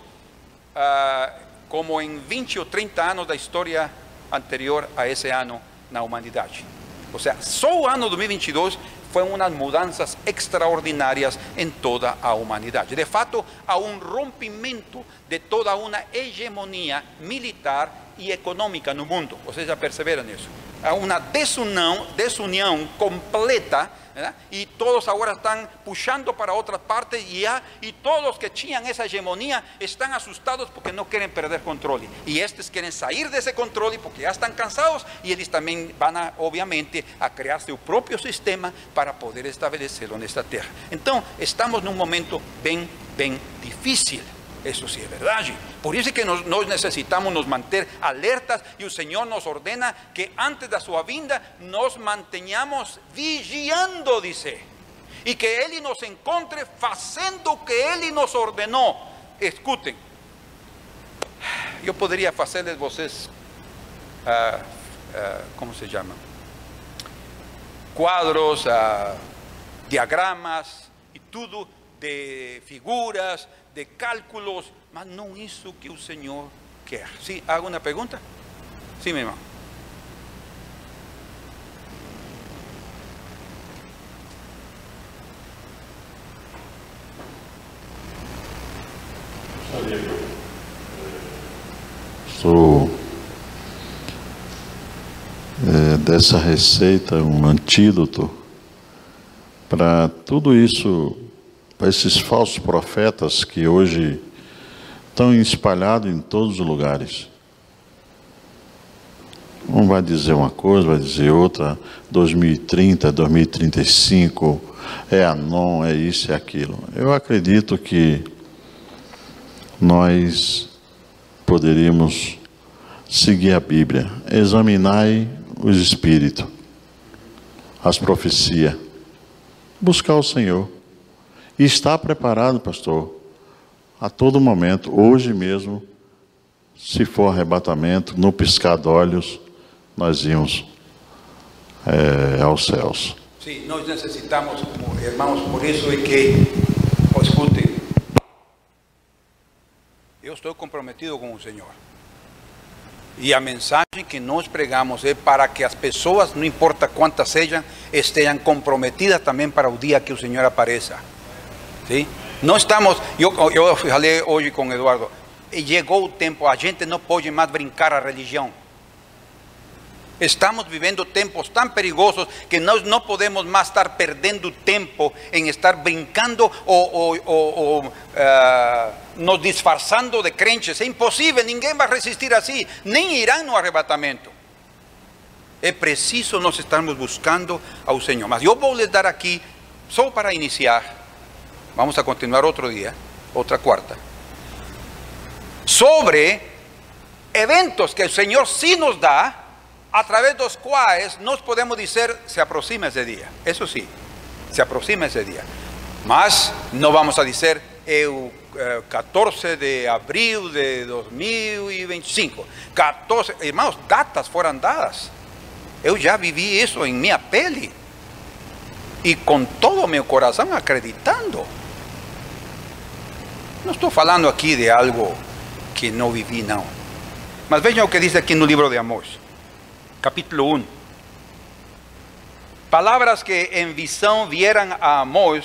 [SPEAKER 1] como en 20 o 30 anos da história anterior a esse ano na humanidade. Ou seja, só o ano 2022 foi umas mudanças extraordinárias em toda a humanidade. De fato, há um rompimento de toda uma hegemonia militar e econômica no mundo. Vocês já perceberam isso? Há uma desunião, desunião completa ¿verdad? y todos ahora están puxando para otras partes y, ya, y todos los que tinham esa hegemonía están asustados porque no quieren perder control. Y estos quieren salir de ese control porque ya están cansados y ellos también van a, obviamente, a crear su propio sistema para poder establecerlo en esta tierra. Entonces, estamos en un momento bien, bien difícil. Eso sí es verdad. Por isso que nós, nós necessitamos nos mantener alertas y o señor nos ordena que antes de su vinda nos mantenhamos vigiando, dice. y que Ele nos encontre haciendo o que Ele nos ordenó Escutem. Eu poderia fazer-lhes vocês, ah, ah, se chama? Quadros, ah, diagramas y todo de figuras, de cálculos, mas não isso que o Senhor quer. Sim, hago uma pergunta? Sim, meu irmão.
[SPEAKER 2] Sou é, dessa receita um antídoto para tudo isso para esses falsos profetas que hoje estão espalhados em todos os lugares. Um vai dizer uma coisa, vai dizer outra, 2030, 2035, é anon, é isso, é aquilo. Eu acredito que nós poderíamos seguir a Bíblia, examinar os espíritos, as profecias, buscar o Senhor. E está preparado, pastor, a todo momento, hoje mesmo, se for arrebatamento, no piscar de olhos, nós íamos é, aos céus.
[SPEAKER 1] Sim, nós necessitamos, irmãos, por isso é que, escute, eu estou comprometido com o Senhor. E a mensagem que nós pregamos é para que as pessoas, não importa quantas sejam, estejam comprometidas também para o dia que o Senhor apareça. ¿Sí? No estamos, yo, yo falei hoje com Eduardo, chegou o tempo, a gente não pode mais brincar a religião. Estamos viviendo tiempos tan perigosos que no, no podemos más estar perdiendo tiempo en estar brincando o, o, o, o ah, nos disfrazando de crentes. É impossível, ninguém vai resistir assim, nem irão no arrebatamento. É preciso nós estarmos buscando ao Senhor. Mas eu vou lhes dar aqui, só para iniciar, vamos a continuar otro día, otra cuarta, sobre eventos que el Señor sí nos da, a través de los cuales nos podemos decir, se aproxima ese día, eso sí, se aproxima ese día. Mas no vamos a decir el 14 eh, de abril de 2025. 14, hermanos, datas fueron dadas. Yo ya viví eso en mi pele. y con todo mi corazón acreditando. Não estou falando aqui de algo que não vivi, não. Mas vejam o que diz aqui no livro de Amós, capítulo 1. Palavras que em visão vieram a Amós,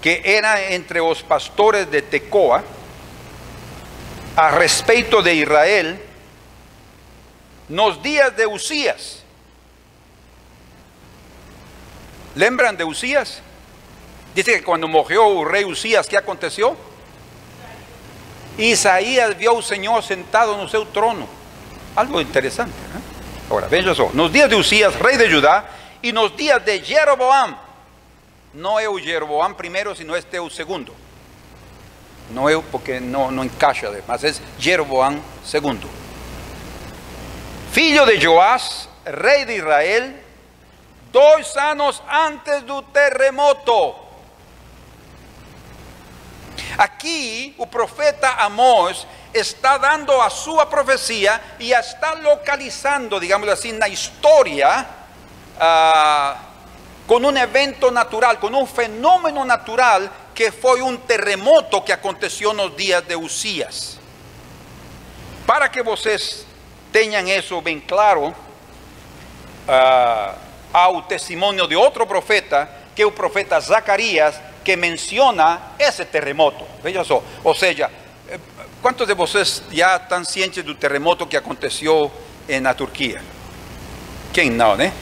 [SPEAKER 1] que era entre os pastores de Tecoa, a respeito de Israel, nos días de Usías. ¿Lembran de Usías? Dice que cuando murió el rey Usías, ¿qué aconteció? Isaías vio ao Senhor sentado no seu trono. Algo interesante. ¿eh? Ahora, Agora, veja só, nos días de Uzias, rey de Judá, y nos dias de Jeroboam, No es Jeroboam primero, sino este é o segundo. No es porque no não encaixa, mas é Jeroboam segundo. Filho de Joás, rey de Israel, dois anos antes do terremoto, Aqui o profeta Amós está dando a sua profecia e a está localizando, digamos assim, na história, ah, com um evento natural, com um fenômeno natural que foi um terremoto que aconteceu nos dias de Uzias. Para que vocês tenham isso bem claro, ah, há o testemunho de outro profeta, que é o profeta Zacarias, que menciona esse terremoto. Veja só, ou seja, eh, quantos de vocês já estão cientes do terremoto que aconteceu na Turquia? Quem não, né?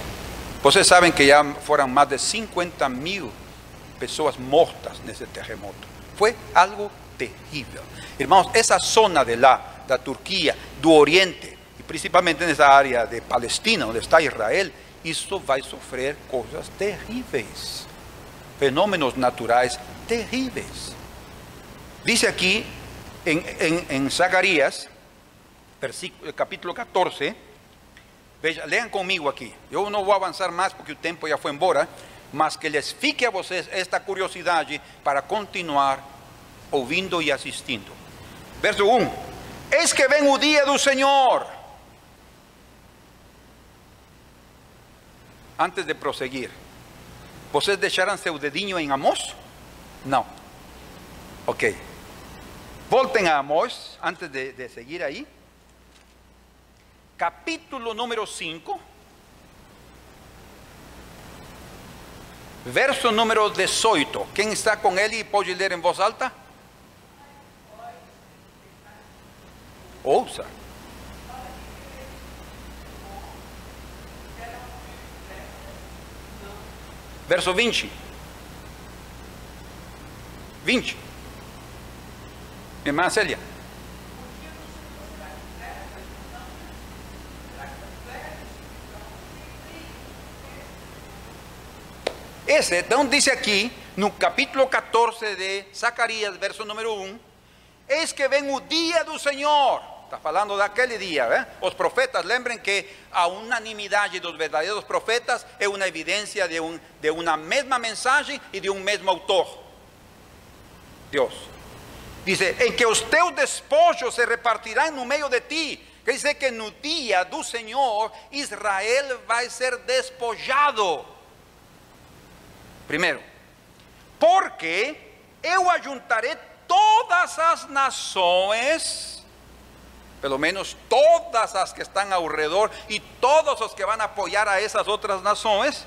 [SPEAKER 1] Vocês sabem que já foram mais de 50 mil pessoas mortas nesse terremoto. Foi algo terrível. Irmãos, essa zona de lá, da Turquia, do Oriente, e principalmente nessa área de Palestina, onde está Israel, isso vai sofrer coisas terríveis. Fenômenos naturais terríveis. Diz aqui em, em, em Zacarias, versículo, capítulo 14, veja, leiam comigo aqui. Eu não vou avançar mais porque o tempo já foi embora, mas que les fique a vocês esta curiosidade para continuar ouvindo e assistindo. Verso 1: Eis que vem o dia do Senhor. Antes de prosseguir, vocês deixaram seu dedinho em Amós? Não. Ok. Voltem a Amós, antes de, de seguir aí. Capítulo número 5. Verso número 18. Quem está com ele pode ler em voz alta? Ouça. Verso 20. 20. Irmã Célia. Esse, então, diz aqui, no capítulo 14 de Zacarias, verso número 1, eis que vem o dia do Senhor. Está falando daquele dia, ¿eh? Os profetas, lembrem que a unanimidade dos verdadeiros profetas é uma evidência de, um, de uma mesma mensagem e de um mesmo autor. Deus. Diz, em que os teus despojos se repartirão no meio de ti. Quer dizer que no dia do Senhor, Israel vai ser despojado. Primeiro, porque eu ajuntarei todas as nações, pelo menos todas as que estão ao redor e todos os que vão apoiar a essas outras nações,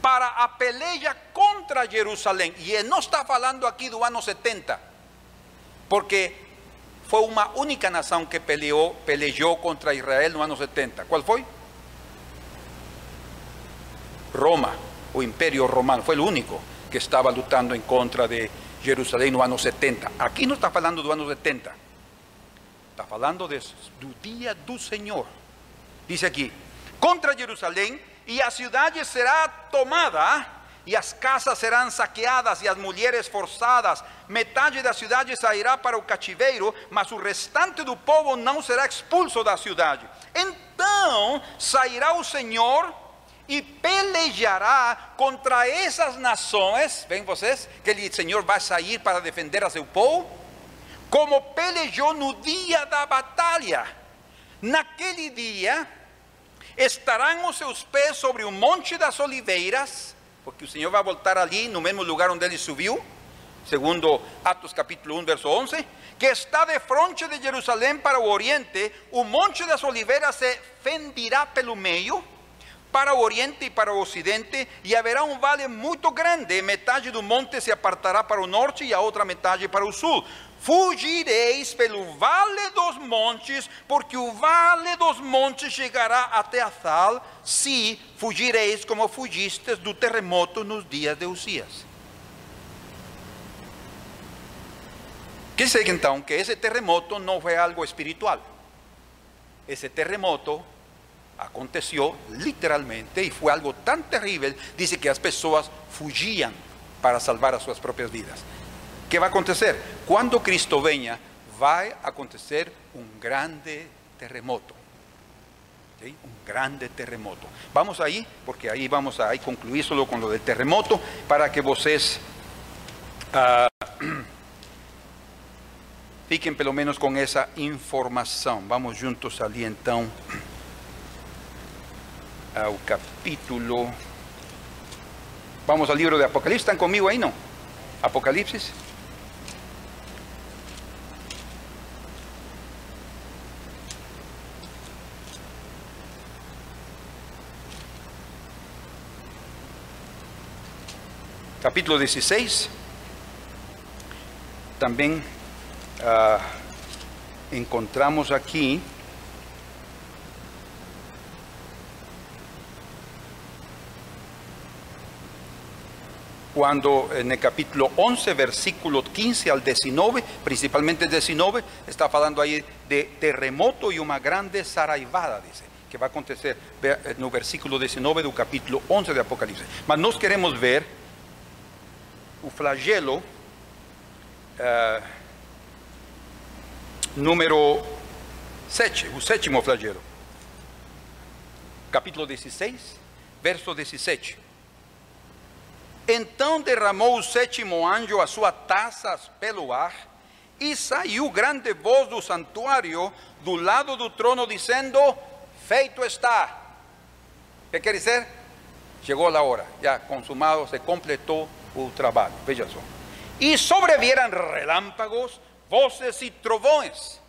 [SPEAKER 1] para a peleia contra. E ele não está falando aqui do ano 70, porque foi uma única nação que peleou, pelejou contra Israel no ano 70. Qual foi? Roma, o imperio romano, fue el único que estaba lutando en contra de Jerusalén no año 70. Aquí no está hablando do año 70, está hablando de, do día do Señor. Dice aquí, contra Jerusalén y a ciudades será tomada e as casas serão saqueadas e as mulheres forçadas. Metade da cidade sairá para o cativeiro, mas o restante do povo não será expulso da cidade. Então sairá o Senhor e pelejará contra essas nações. Vem vocês? Que o Senhor vai sair para defender a seu povo, como pelejou no dia da batalha. Naquele dia estarão os seus pés sobre o monte das oliveiras porque o Senhor vai voltar ali no mesmo lugar onde ele subiu, segundo Atos capítulo 1, verso 11, que está de frente de Jerusalém para o oriente, o monte das oliveiras se fendirá pelo meio, para o oriente e para o ocidente, e haverá um vale muito grande, metade do monte se apartará para o norte e a outra metade para o sul. Fugireis pelo vale dos montes, porque o vale dos montes chegará até a Sal, se fugireis como fugistes do terremoto nos dias de Uzias. Quer dizer então que esse terremoto não foi algo espiritual. Esse terremoto aconteceu literalmente e foi algo tão terrível, diz que as pessoas fugiam para salvar as suas próprias vidas. ¿Qué va a acontecer? Cuando Cristo venga, va a acontecer un grande terremoto. Un grande terremoto. Vamos ahí, porque ahí vamos a concluir solo con lo del terremoto, para que vocês uh, fiquem pelo menos com essa informação. Vamos juntos ali então al capítulo. Vamos al libro de Apocalipsis. ¿Están conmigo ahí? No. Apocalipsis. Capítulo 16. También uh, encontramos aquí cuando en el capítulo 11, versículo 15 al 19, principalmente el 19, está hablando ahí de terremoto y una grande saraivada, dice, que va a acontecer en el versículo 19 del capítulo 11 de Apocalipsis. Mas nos queremos ver o flagelo uh, número 7, o sétimo flagelo. Capítulo 16, verso 17. Então derramou o sétimo anjo a sua taça pelo ar, e saiu grande voz do santuário do lado do trono, dizendo: Feito está. O que quer dizer? Chegou a hora, já consumado, se completou o trabalho. Veja só. E sobrevieram relámpagos, voces e trovões.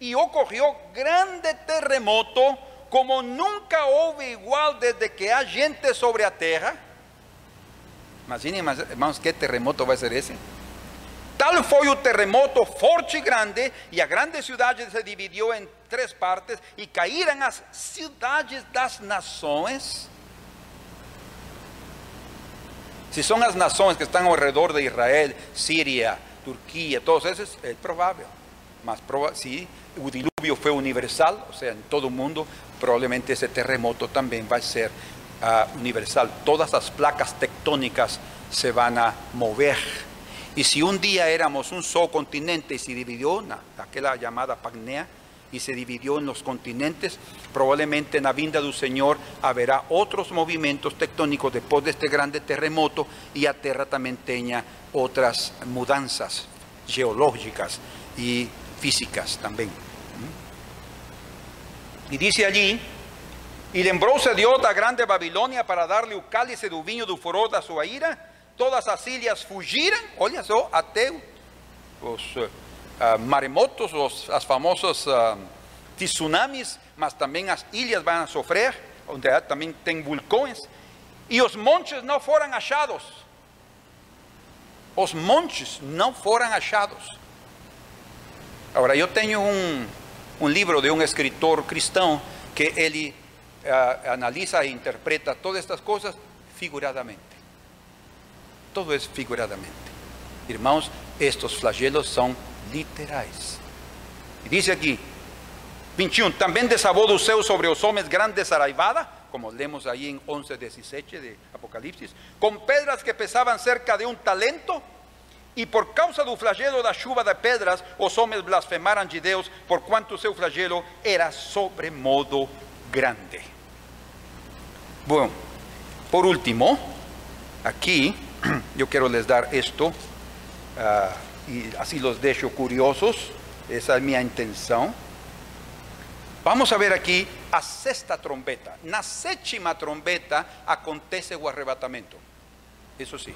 [SPEAKER 1] E ocorreu grande terremoto, como nunca houve igual desde que há gente sobre a terra. Imaginem, irmãos, que terremoto vai ser esse? Tal foi o terremoto forte e grande, e a grande cidade se dividiu em três partes, e caíram as cidades das nações Si son las naciones que están alrededor de Israel, Siria, Turquía, todos esos, es probable. Más probable, si el diluvio fue universal, o sea, en todo el mundo, probablemente ese terremoto también va a ser universal. Todas las placas tectónicas se van a mover. Y si un día éramos un solo continente y se dividió, aquella llamada Pagnea, y se dividió en los continentes. Probablemente en la vinda del Señor habrá otros movimientos tectónicos después de este grande terremoto y a tierra también tenga otras mudanzas geológicas y físicas también. ¿Mm? Y dice allí, y lembróse Dios la grande Babilonia para darle un cálice de vinho do furor da sua ira, todas as ilhas fugiram, olha só, até os uh, maremotos, os, as famosos uh, tsunamis, mas também as ilhas vão sofrer, onde também tem vulcões, e os montes não foram achados. Os montes não foram achados. Agora, eu tenho um, um livro de um escritor cristão que ele analisa e interpreta todas estas coisas. figuradamente. Todo es figuradamente. Irmãos, estos flagelos son literais. E dice aqui, 21, também desabou do céu sobre os homens grande saraivada, como lemos aí em 11, 17 de Apocalipsis, com pedras que pesavam cerca de um talento, e por causa do flagelo da chuva de pedras, os homens blasfemaram de Deus, por quanto seu flagelo era sobremodo grande. Bueno, por último, aquí yo quiero les dar esto ah, y así los dejo curiosos. Esa es mi intención. Vamos a ver aquí a sexta trombeta. Na séptima trombeta acontece o arrebatamento. Eso sí.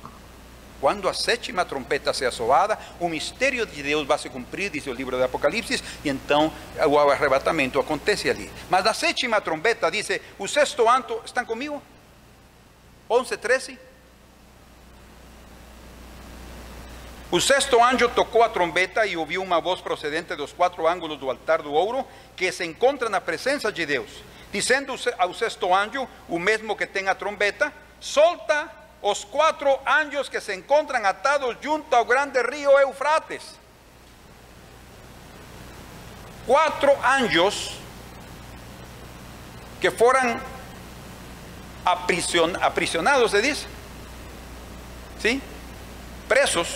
[SPEAKER 1] Quando a sétima trompeta seja soada, o mistério de Deus vai se cumprir, diz o livro do Apocalipse, e então o arrebatamento acontece ali. Mas na sétima trombeta diz: o sexto anjo, estão comigo? 11, 13. O sexto anjo tocou a trombeta e ouviu uma voz procedente dos quatro ângulos do altar do ouro, que se encontra na presença de Deus, dizendo ao sexto anjo, o mesmo que tem a trombeta: solta os quatro anjos que se encontram atados junto ao grande rio Eufrates. Quatro anjos que foram aprisión, aprisionados, se dice, ¿sí? presos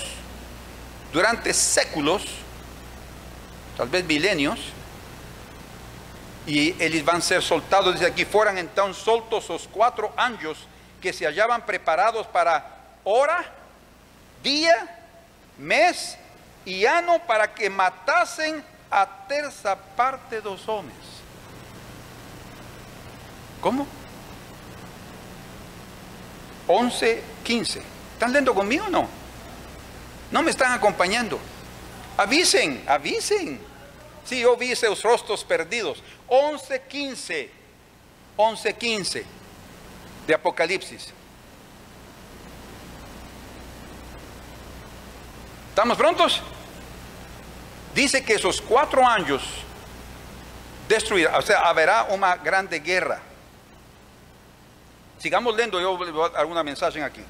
[SPEAKER 1] durante séculos, tal vez milenios, e eles vão ser soltados, diz aqui, foram então soltos os quatro anjos que se hallaban preparados para hora, día, mes y año para que matasen a terza parte de los hombres. ¿Cómo? 11, 15. ¿Están leyendo conmigo o no? No me están acompañando. Avisen, avisen. Si yo vi esos rostros perdidos. 11, 15. 11, 15 de Apocalipsis. ¿Estamos prontos? Dice que esos cuatro años destruirán, o sea, habrá una grande guerra. Sigamos lendo, yo voy a dar una mensaje aquí.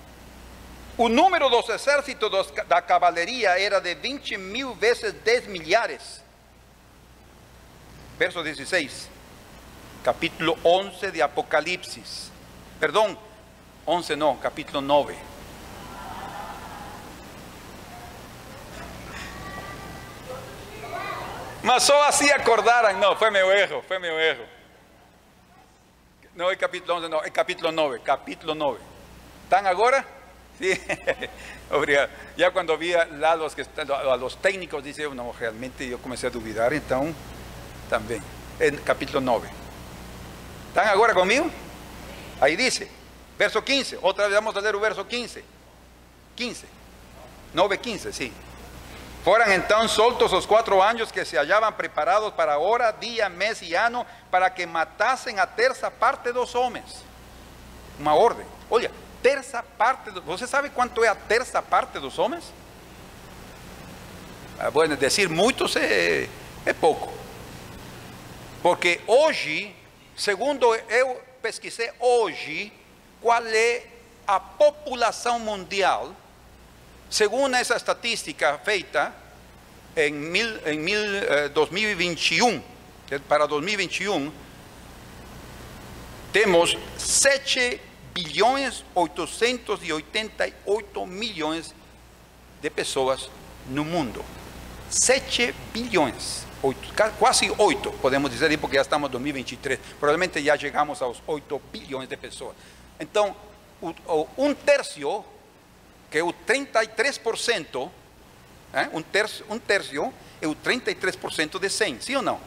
[SPEAKER 1] O número dos exércitos da cavalaria era de 20 mil vezes 10 milhares. Verso 16, capítulo 11 de Apocalipsis. Perdón, 11 no, capítulo 9. Mas só assim acordaram, não, foi meu erro, foi meu erro. Não é capítulo 11, não, é capítulo 9, capítulo 9. ¿Están agora? Sí, obrigado. Ya cuando vi lá los, que, a los técnicos, dice, no, realmente yo comencé a duvidar, então, também. En capítulo 9. ¿Están agora comigo? Ahí dice, verso 15, otra vez vamos a leer el verso 15. 15, 9, 15, sí. Fueran entonces soltos los cuatro años que se hallaban preparados para hora, día, mes y año, para que matasen a terza parte de los hombres. Una orden. Oye, terza parte, ¿usted sabe cuánto es a terza parte de los hombres? Ah, bueno, decir muchos es, es poco. Porque hoy, segundo eu pesquisei hoje qual é a população mundial, segundo essa estatística feita em, mil, em mil, eh, 2021, para 2021, temos 7 bilhões 888 milhões de pessoas no mundo. 7 bilhões. Oito, quase 8, podemos dizer, porque já estamos em 2023. Provavelmente já chegamos aos 8 bilhões de pessoas. Então, um terço, que é o 33%, é? um, terço, um terço é o 33% de 100, sim ou não?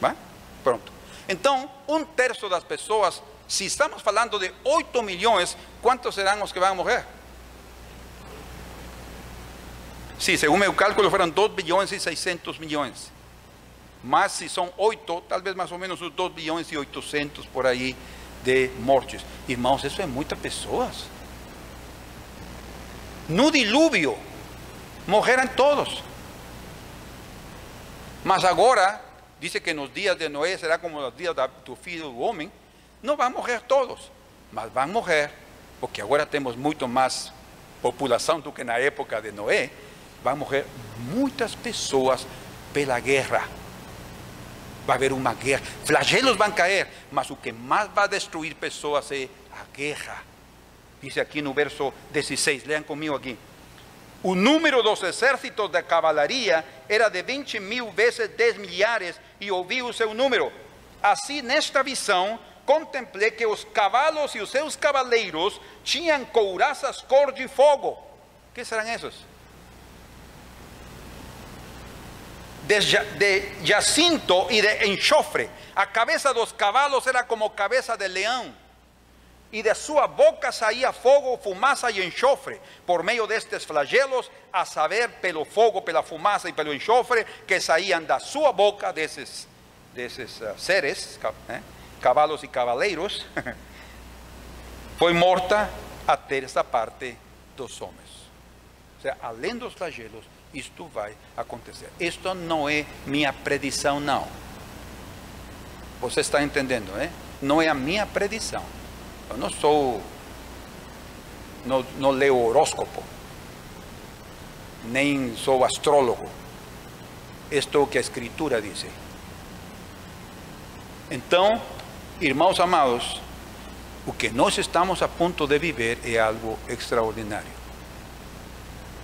[SPEAKER 1] Vai? Pronto. Então, um terço das pessoas, se estamos falando de 8 milhões, quantos serão os que vão morrer? Sí, según mi cálculo fueron 2 billones y 600 millones. Más si son 8, tal vez más o menos 2 billones y 800 por ahí de mortes. Irmãos, eso es muchas pessoas. No diluvio, morreram todos. Mas agora, dice que nos días de Noé será como los días de tu filho do homem. Não vão morrer todos, mas vão morrer porque agora temos muito mais população do que na época de Noé, vão morrer muitas pessoas pela guerra. Vai haver uma guerra. Flagelos vão cair, mas o que mais vai destruir pessoas é a guerra. Dice aqui no verso 16, lean comigo aqui. O número dos exércitos da cavalaria era de 20 mil vezes 10 milhares, e ouvi o seu número. Assim, nesta visão, contemplei que os cavalos e os seus cavaleiros tinham couraças cor de fogo. que serão esses? De, jacinto e de enxofre. A cabeça dos cavalos era como cabeça de leão e de sua boca saía fogo, fumaça e enxofre, por meio destes flagelos, a saber, pelo fogo, pela fumaça e pelo enxofre, que saíam da sua boca, desses, desses uh, seres, eh, cavalos e cavaleiros, foi morta a terça parte dos homens. Ou seja, além dos flagelos, isto vai acontecer. Isto não é minha predição, não. Você está entendendo, é? Não é a minha predição eu não sou, não, não leio horóscopo, nem sou astrólogo. Isto é o que a Escritura diz. Então, irmãos amados, o que nós estamos a ponto de viver é algo extraordinário.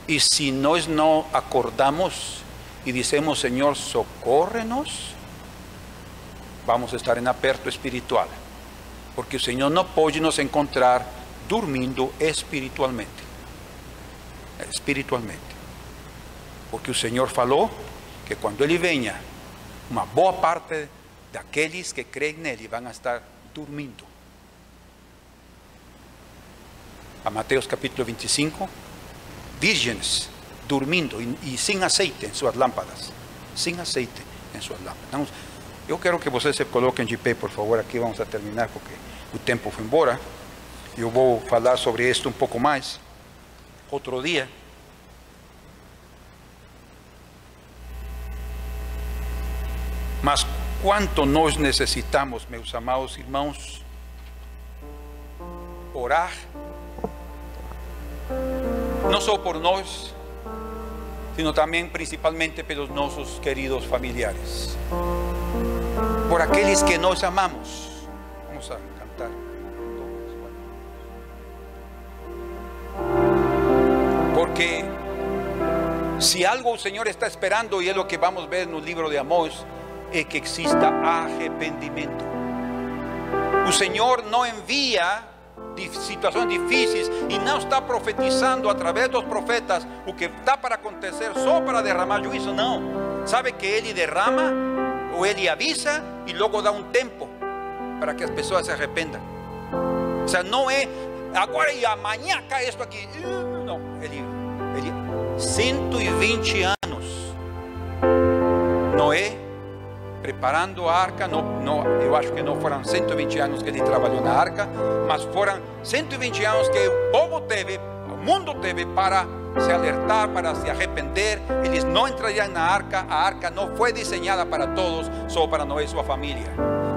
[SPEAKER 1] E se nós não acordamos e dizemos, Senhor, socorre-nos, vamos a estar em aperto espiritual porque o Senhor não pode nos encontrar dormindo espiritualmente. Espiritualmente. Porque o Senhor falou que quando Ele venha, uma boa parte daqueles que creem nele vão estar dormindo. A Mateus capítulo 25, virgens dormindo e, e sem aceite em suas lâmpadas. Sem aceite em suas lâmpadas. Então, eu quero que vocês se coloquem de pé, por favor. Aqui vamos a terminar porque o tempo foi embora. Eu vou falar sobre isto um pouco mais outro dia. Mas quanto nós necessitamos, meus amados irmãos, orar, não só por nós, sino também principalmente pelos nossos queridos familiares, por aqueles que nós amamos. Vamos a Porque si algo el Señor está esperando, y es lo que vamos a ver en el libro de Amós, es que exista arrepentimiento. El Señor no envía situaciones difíciles y no está profetizando a través de los profetas lo que está para acontecer solo para derramar juicio, no. Sabe que Él derrama o Él avisa y luego da un tiempo para que las personas se arrepentan. O sea, no es agora y mañana esto aquí. No, Él 120 anos. Noé preparando a arca, não, não, eu acho que não foram 120 anos que ele trabalhou na arca, mas foram 120 anos que o povo teve, o mundo teve para se alertar, para se arrepender. Eles não entrariam na arca, a arca não foi desenhada para todos, só para Noé e sua família,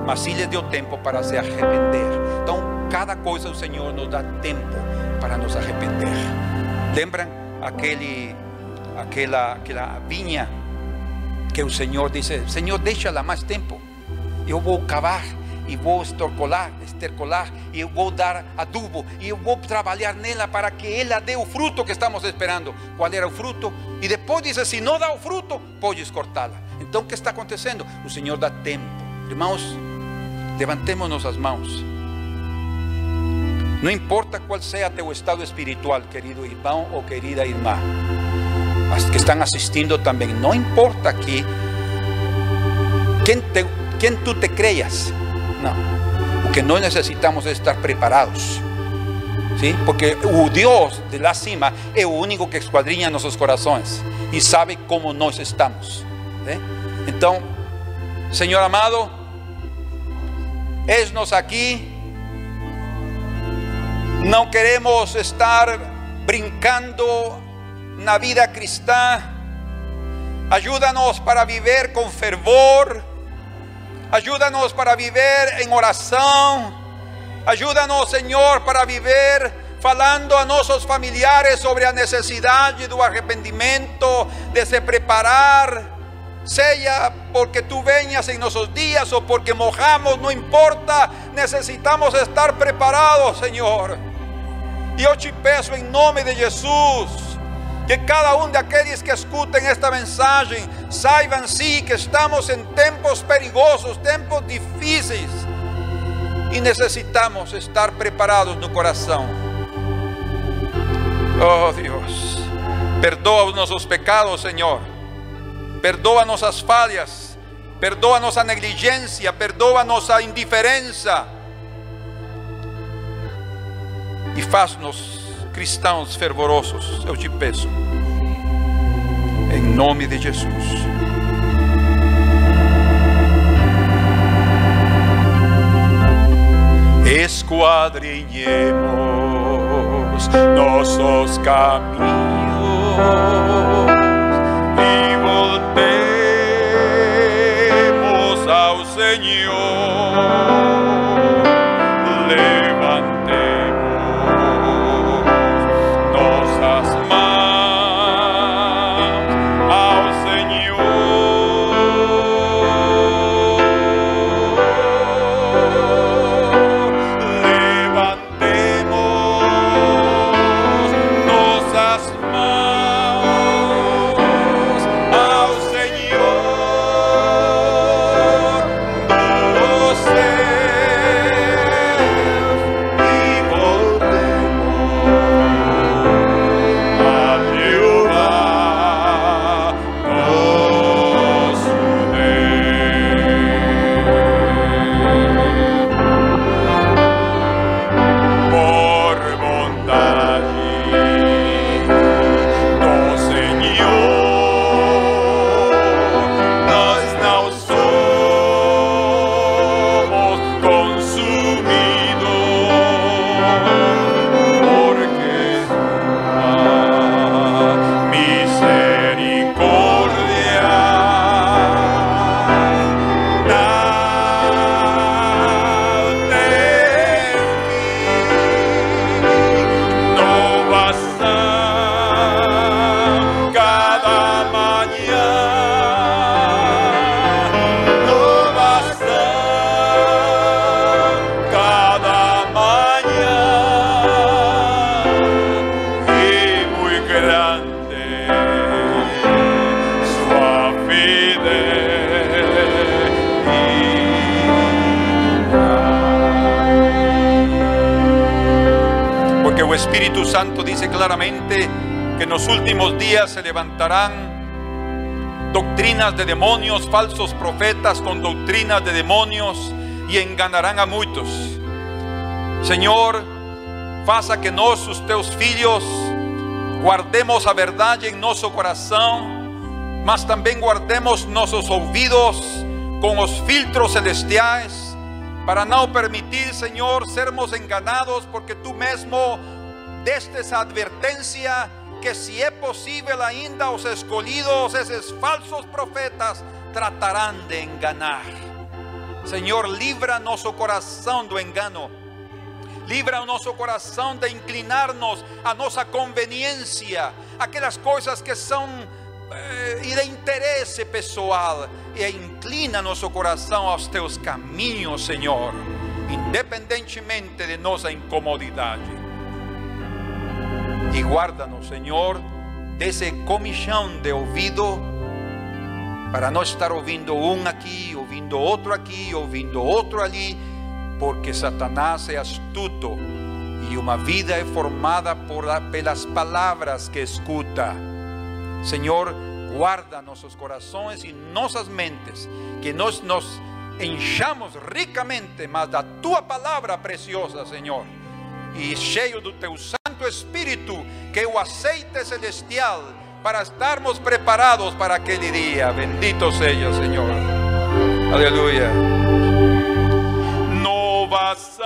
[SPEAKER 1] mas sim lhes deu tempo para se arrepender. Então, cada coisa o Senhor nos dá tempo para nos arrepender. Lembram? aquele, aquela, aquela vinha que o Senhor disse: Senhor, deixa-la mais tempo. Eu vou cavar e vou estercolar, estercolar, e vou dar adubo, e eu vou trabalhar nela para que ela dê o fruto que estamos esperando. Qual era o fruto? E depois diz: se não dá o fruto, podes cortá-la. Então, o que está acontecendo? O Senhor dá tempo. Irmãos, levantemos as mãos. Não importa qual seja teu estado espiritual, querido irmão ou querida irmã, que están asistiendo también. No importa quién, te, quién tú te creas. No, porque no necesitamos estar preparados. ¿Sí? Porque uh, Dios de la cima es el único que escuadrilla nuestros corazones y sabe cómo nos estamos. ¿eh? Entonces, Señor amado, esnos aquí. No queremos estar brincando na vida cristã. Ajuda-nos para viver com fervor. Ajuda-nos para viver em oração. Ajuda-nos, Senhor, para viver falando a nossos familiares sobre a necessidade do arrependimento, de se preparar, seja porque tú venhas en nuestros días o porque mojamos, no importa, necesitamos estar preparados, Señor. E eu te peço em nome de Jesus, que cada um daqueles que escutem esta mensagem saibam sim que estamos em tempos perigosos, tempos difíceis e necessitamos estar preparados no coração. Oh Deus, perdoa os nossos pecados, Senhor. Perdoa nossas falhas, perdoa nossa negligência, perdoa nossa indiferença e faz-nos cristãos fervorosos, eu te peço, em nome de Jesus. Esquadrinhemos nossos caminhos claramente que en los últimos días se levantarán doctrinas de demonios, falsos profetas con doctrinas de demonios y enganarán a muchos. Señor, faça que nós, os teus filhos, guardemos a verdade em nosso coração, mas também guardemos nossos ouvidos com os filtros celestiais, para não permitir, Senhor, sermos enganados, porque tu mesmo desde esa advertencia que si es posible ainda os escolhidos, esos falsos profetas, tratarán de enganar. Señor, libra nuestro corazón do engano. Libra nuestro corazón de inclinarnos a nuestra conveniencia, aquellas cosas que son eh, de interés pessoal, e inclina nuestro corazón a los teus caminhos, Señor, independentemente de nuestra incomodidad e guarda-nos, Senhor, desse comichão de ouvido, para não estar ouvindo um aqui, ouvindo outro aqui, ouvindo outro ali, porque Satanás é astuto e uma vida é formada por, pelas palavras que escuta. Senhor, guarda nossos corações e nossas mentes, que nós nos enchamos ricamente, mas da tua palavra preciosa, Senhor, e cheio do teu sangue Espíritu, que o aceite celestial para estarmos preparados para aquel día. Bendito sea, Señor. Aleluya. No vas